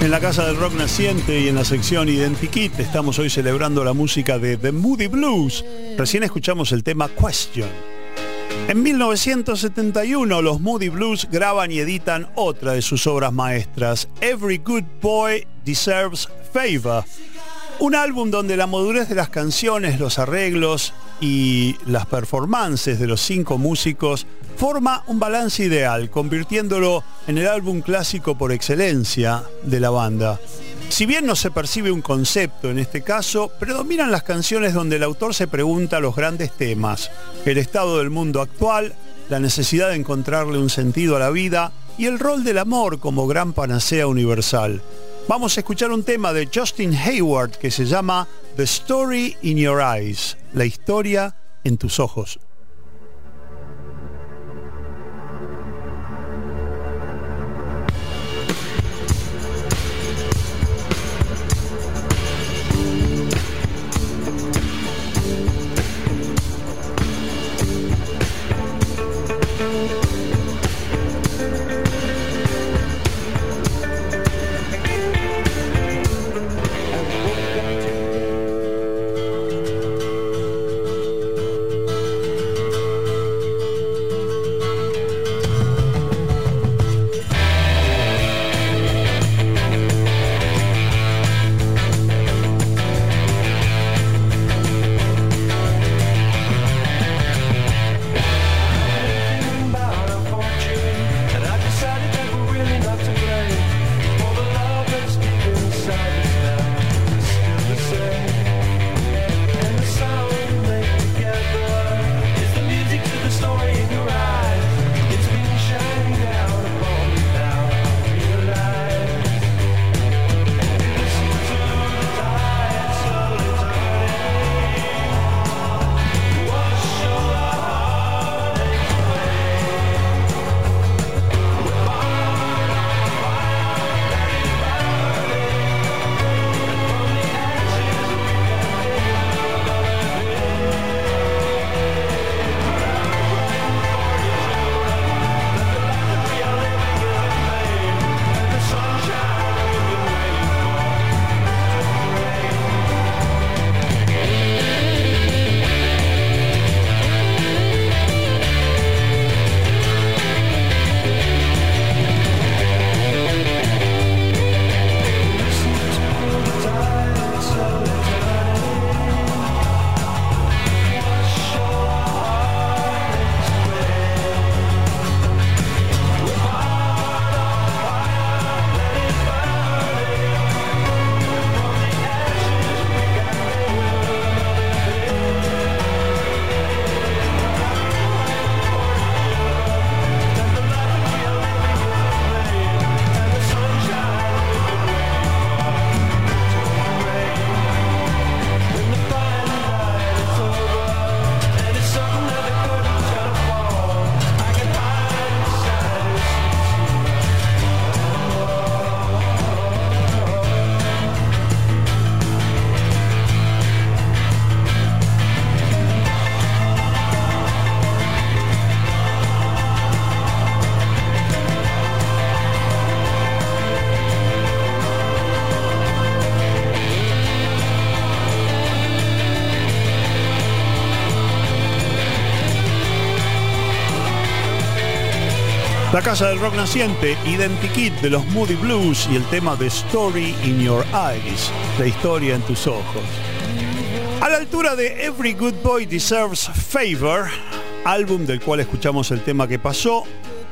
En la Casa del Rock Naciente y en la sección Identikit estamos hoy celebrando la música de The Moody Blues. Recién escuchamos el tema Question. En 1971 los Moody Blues graban y editan otra de sus obras maestras, Every Good Boy Deserves Favor. Un álbum donde la madurez de las canciones, los arreglos y las performances de los cinco músicos forma un balance ideal, convirtiéndolo en el álbum clásico por excelencia de la banda. Si bien no se percibe un concepto en este caso, predominan las canciones donde el autor se pregunta los grandes temas, el estado del mundo actual, la necesidad de encontrarle un sentido a la vida y el rol del amor como gran panacea universal. Vamos a escuchar un tema de Justin Hayward que se llama The Story in Your Eyes, la historia en tus ojos. La Casa del Rock Naciente, Identikit de los Moody Blues y el tema The Story in Your Eyes, la historia en tus ojos. A la altura de Every Good Boy Deserves Favor, álbum del cual escuchamos el tema que pasó,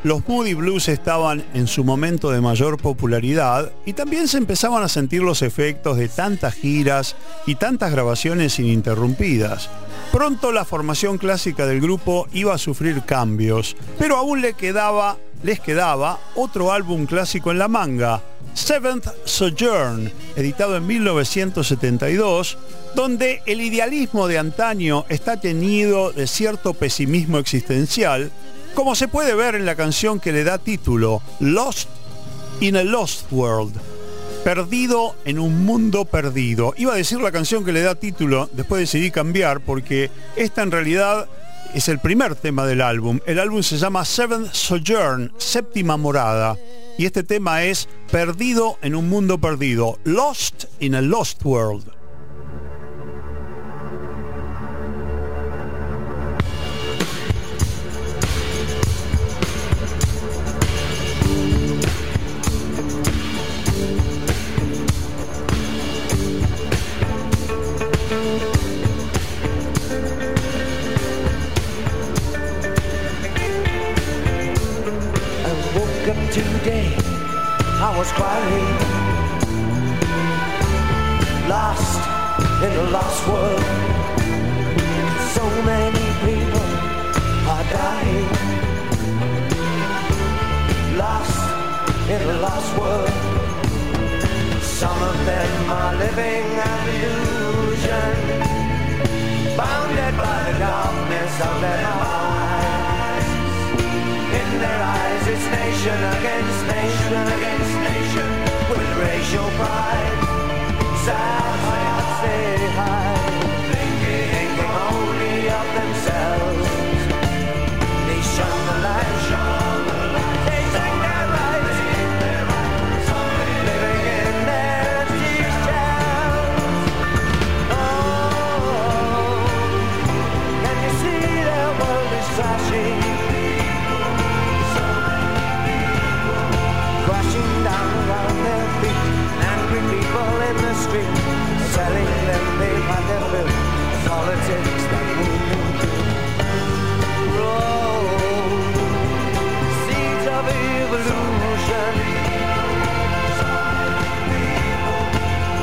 los Moody Blues estaban en su momento de mayor popularidad y también se empezaban a sentir los efectos de tantas giras y tantas grabaciones ininterrumpidas. Pronto la formación clásica del grupo iba a sufrir cambios, pero aún le quedaba les quedaba otro álbum clásico en la manga, Seventh Sojourn, editado en 1972, donde el idealismo de antaño está teñido de cierto pesimismo existencial, como se puede ver en la canción que le da título, Lost in a Lost World. Perdido en un mundo perdido. Iba a decir la canción que le da título, después decidí cambiar porque esta en realidad es el primer tema del álbum. El álbum se llama Seventh Sojourn, séptima morada. Y este tema es Perdido en un mundo perdido, Lost in a Lost World. Was Lost in a lost world. So many people are dying. Lost in a lost world. Some of them are living an illusion. Bounded by the darkness of their minds. In their eyes it's nation against nation against your pride. Sad, say hi. Street telling them they've had their fill of politics that move them Roll seeds of evolution.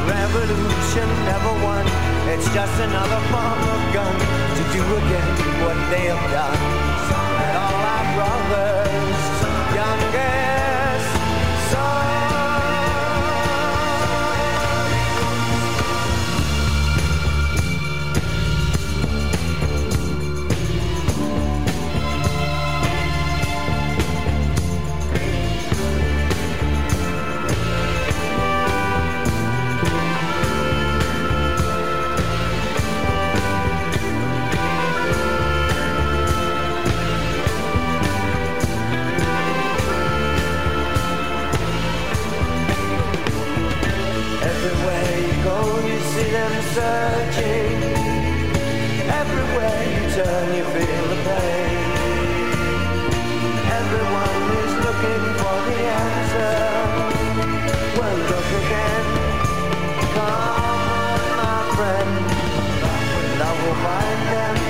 Revolution never won. It's just another form of gun to do again what they have done. And all our brothers, searching. Everywhere you turn, you feel the pain. Everyone is looking for the answer. Well, look again. Come on, my friend. Love will find them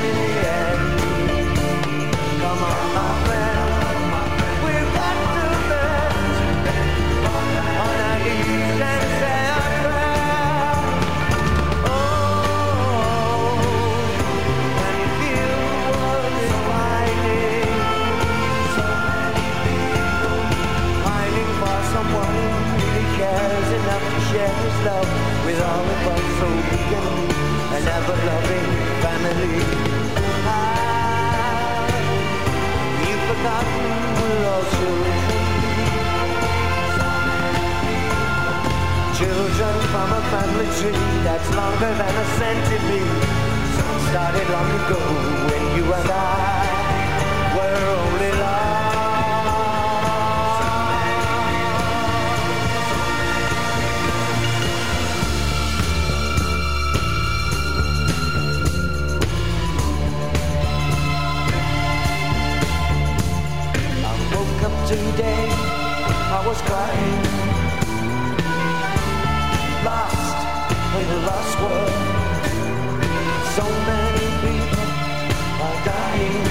love with all of us, so we can be an ever-loving family. Ah, you've forgotten we're all children. Children from a family tree that's longer than a century. Started long ago when you and I were only lost. today I was crying. Lost in a lost world. So many people are dying.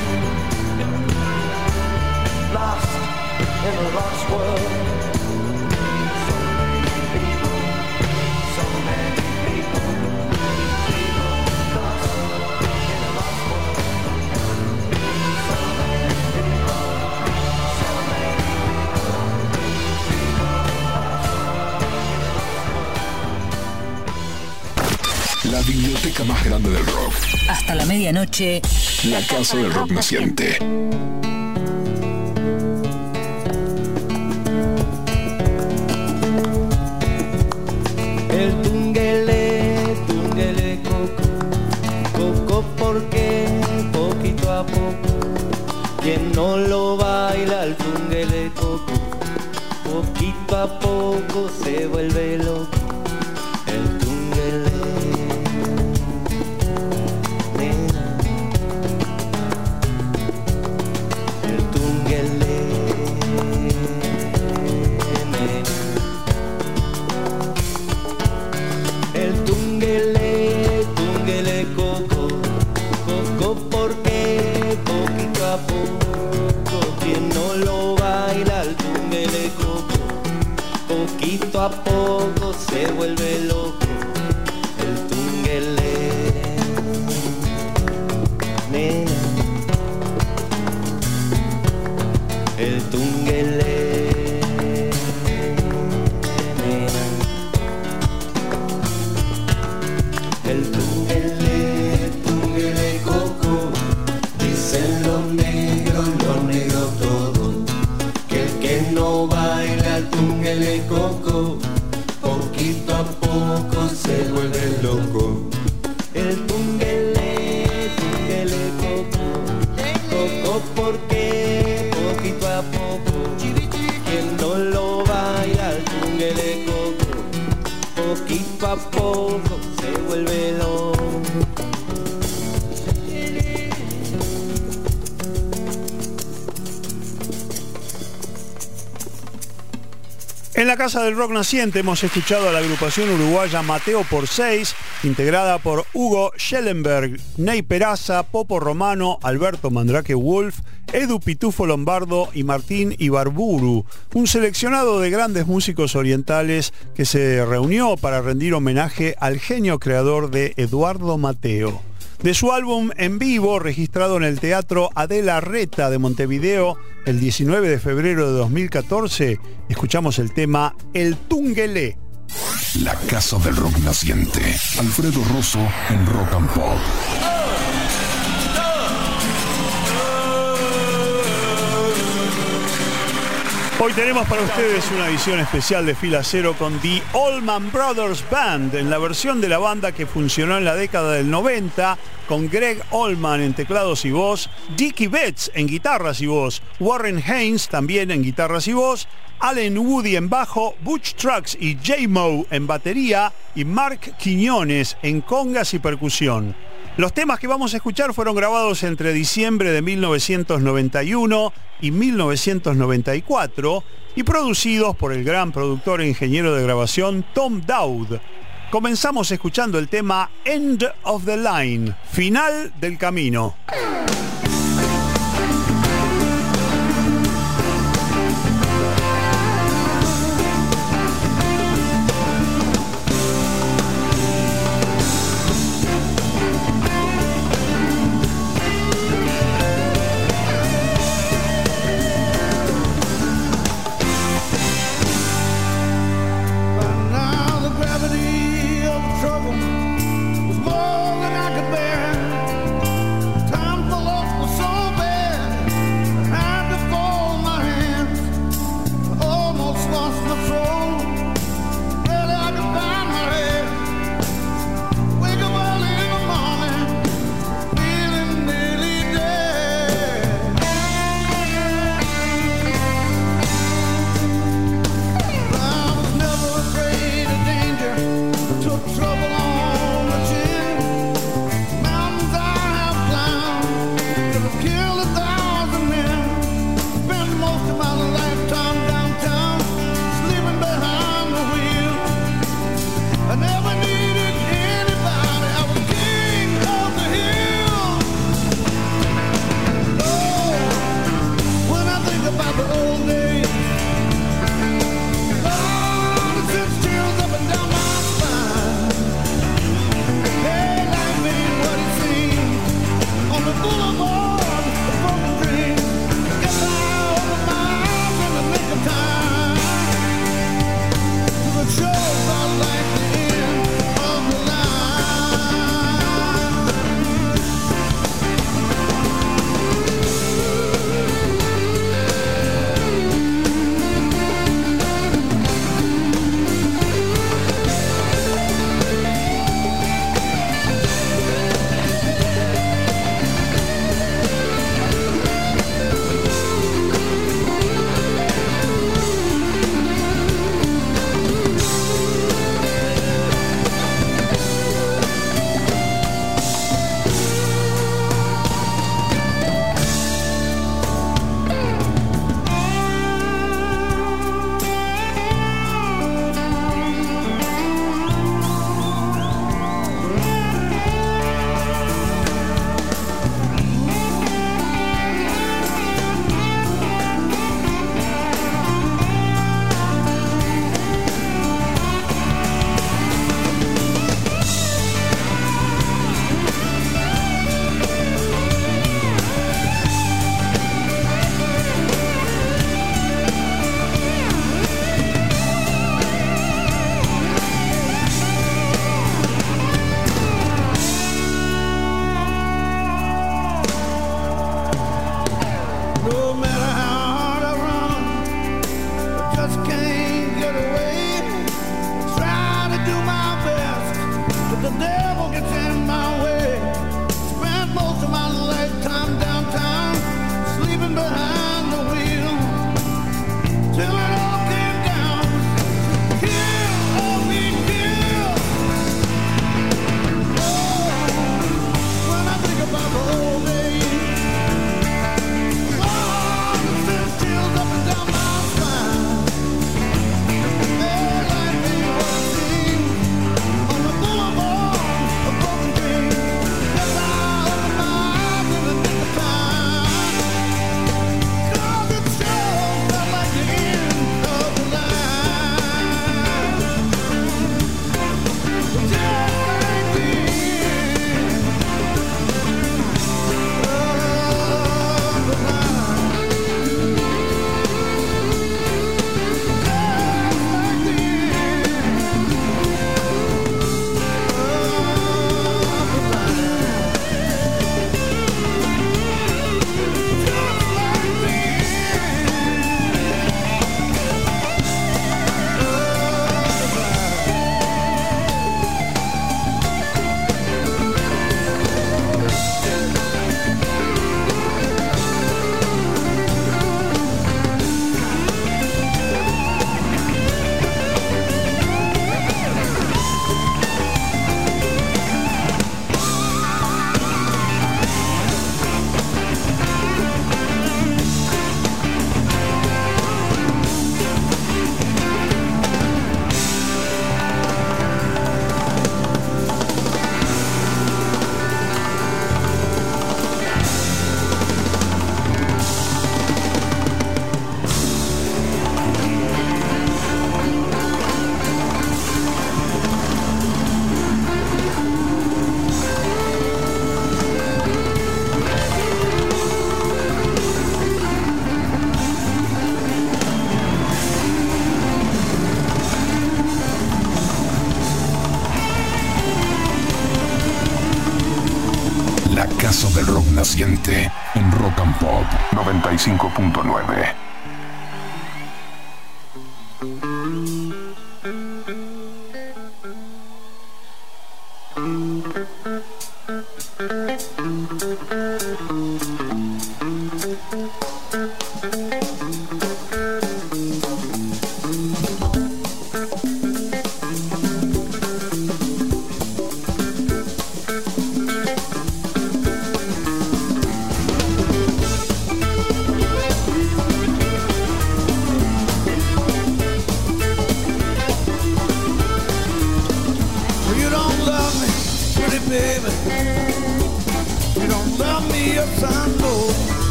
Lost in a lost world. Biblioteca más grande del rock. Hasta la medianoche. La casa del rock naciente. El tunguele, tunguele coco, coco porque poquito a poco, quien no lo baila el tunguele coco, poquito a poco se vuelve Casa del Rock Naciente hemos escuchado a la agrupación uruguaya Mateo por 6, integrada por Hugo Schellenberg, Ney Peraza, Popo Romano, Alberto Mandrake Wolf, Edu Pitufo Lombardo y Martín Ibarburu, un seleccionado de grandes músicos orientales que se reunió para rendir homenaje al genio creador de Eduardo Mateo. De su álbum en vivo, registrado en el Teatro Adela Reta de Montevideo el 19 de febrero de 2014, escuchamos el tema El Tungelé. La casa del rock naciente. Alfredo Rosso en Rock and Pop. Hoy tenemos para ustedes una edición especial de Fila Cero con The Allman Brothers Band, en la versión de la banda que funcionó en la década del 90, con Greg Allman en teclados y voz, Dickie Betts en guitarras y voz, Warren Haynes también en guitarras y voz, Allen Woody en bajo, Butch Trucks y J-Mo en batería y Mark Quiñones en congas y percusión. Los temas que vamos a escuchar fueron grabados entre diciembre de 1991 y 1994 y producidos por el gran productor e ingeniero de grabación Tom Dowd. Comenzamos escuchando el tema End of the Line, final del camino.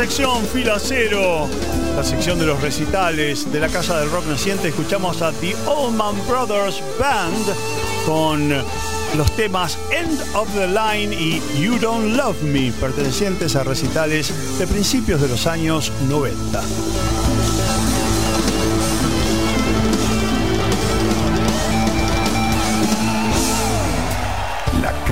sección Fila Cero, la sección de los recitales de la Casa del Rock Naciente, escuchamos a The Allman Brothers Band con los temas End of the Line y You Don't Love Me, pertenecientes a recitales de principios de los años 90.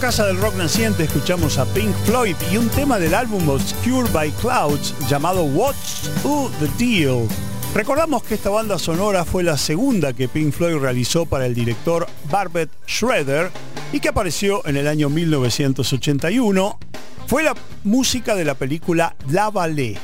Casa del rock naciente escuchamos a Pink Floyd y un tema del álbum Obscured by Clouds llamado What's the Deal. Recordamos que esta banda sonora fue la segunda que Pink Floyd realizó para el director Barbet Schroeder y que apareció en el año 1981. Fue la música de la película La Ballet.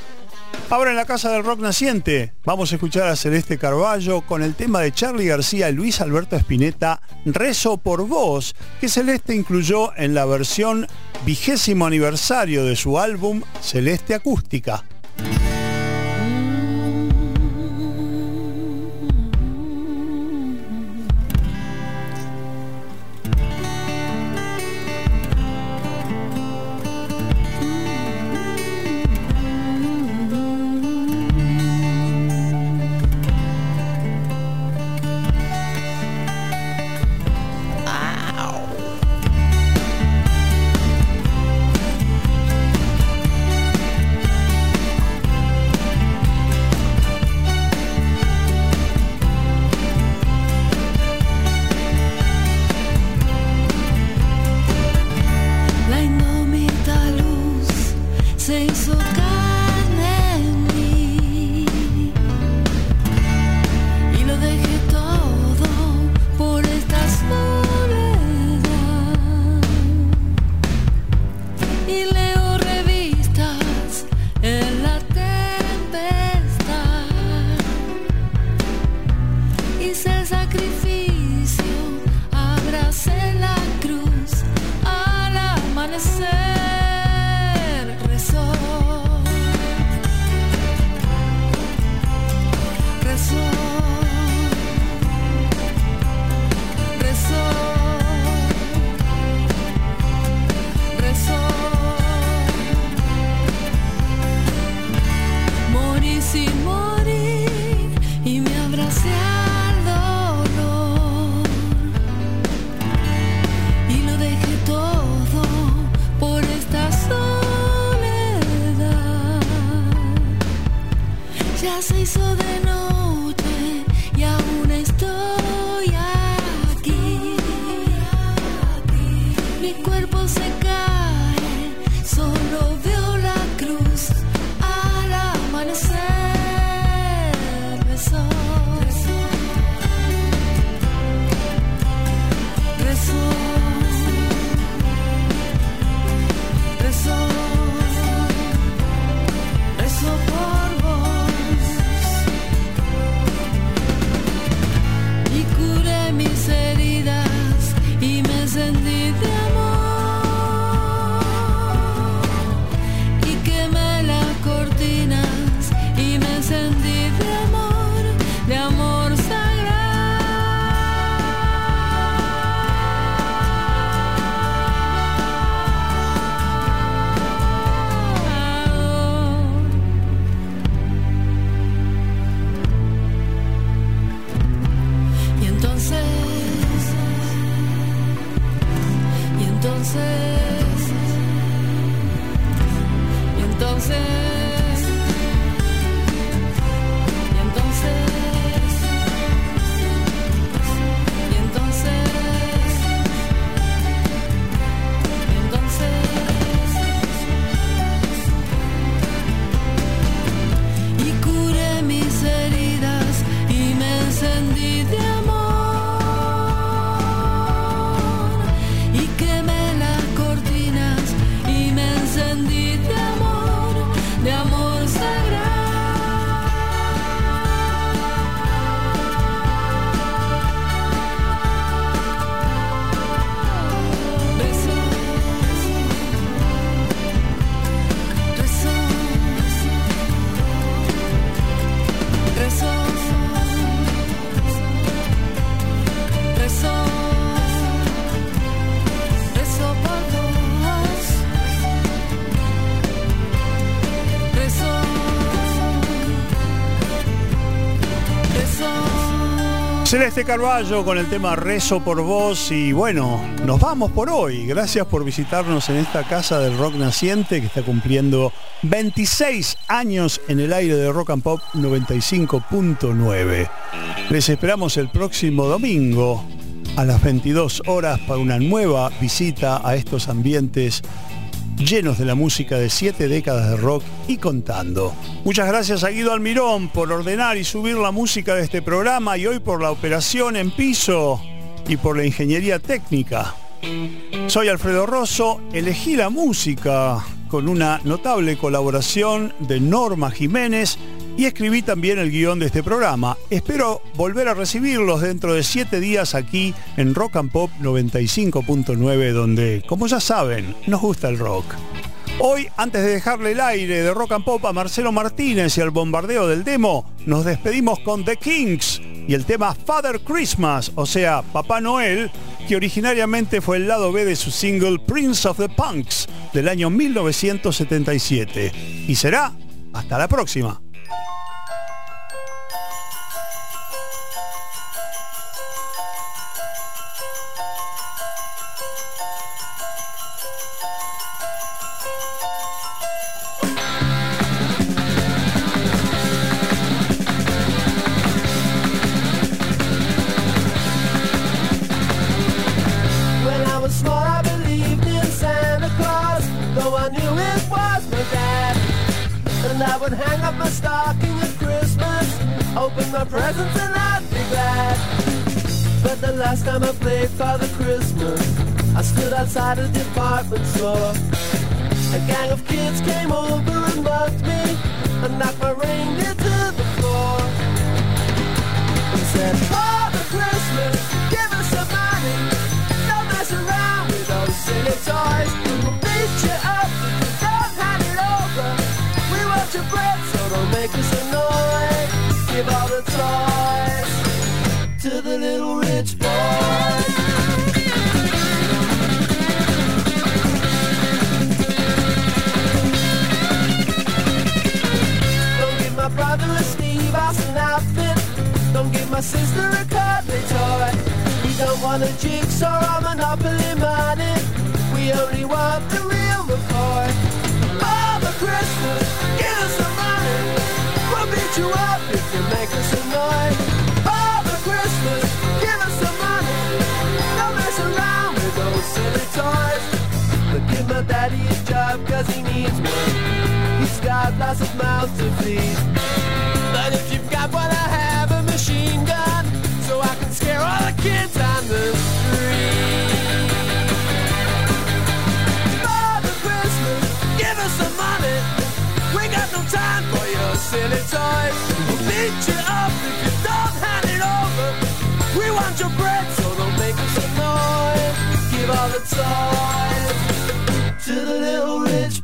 Ahora en la casa del rock naciente vamos a escuchar a Celeste Carballo con el tema de Charlie García y Luis Alberto Spinetta, Rezo por Vos, que Celeste incluyó en la versión vigésimo aniversario de su álbum Celeste Acústica. Celeste Carballo con el tema Rezo por vos y bueno, nos vamos por hoy. Gracias por visitarnos en esta casa del rock naciente que está cumpliendo 26 años en el aire de Rock and Pop 95.9. Les esperamos el próximo domingo a las 22 horas para una nueva visita a estos ambientes llenos de la música de siete décadas de rock y contando. Muchas gracias a Guido Almirón por ordenar y subir la música de este programa y hoy por la operación en piso y por la ingeniería técnica. Soy Alfredo Rosso, elegí la música con una notable colaboración de Norma Jiménez y escribí también el guion de este programa. Espero volver a recibirlos dentro de siete días aquí en Rock and Pop 95.9 donde, como ya saben, nos gusta el rock. Hoy, antes de dejarle el aire de Rock and Pop a Marcelo Martínez y al bombardeo del demo, nos despedimos con The Kings y el tema Father Christmas, o sea, Papá Noel, que originariamente fue el lado B de su single Prince of the Punks del año 1977. Y será hasta la próxima. My presents, and I'd be glad. But the last time I played Father Christmas, I stood outside a department store. A gang of kids came over and mugged me, and knocked my reindeer to the floor. He said, Father Christmas, give us some money. Don't mess around with those silly toys. We'll beat you up if you don't hand it over. We want your bread, so don't make us annoy. Give all the toys to the little rich boy. Don't give my brother a Steve Austin outfit. Don't give my sister a cuddly toy. We don't want a jigsaw or monopoly money. We only want the real McCoy. Father Christmas, give us you up if you make us annoy. Father Christmas, give us some money. Don't mess around with those silly toys. But give my daddy a job cause he needs one. He's got lots of mouths to feed. Silly toys. We'll beat you up if you don't hand it over. We want your bread, so don't make us annoy. Give all the toys to the little rich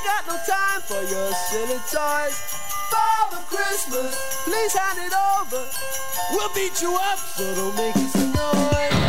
We got no time for your silly toys. Father Christmas, please hand it over. We'll beat you up, so don't make us annoy.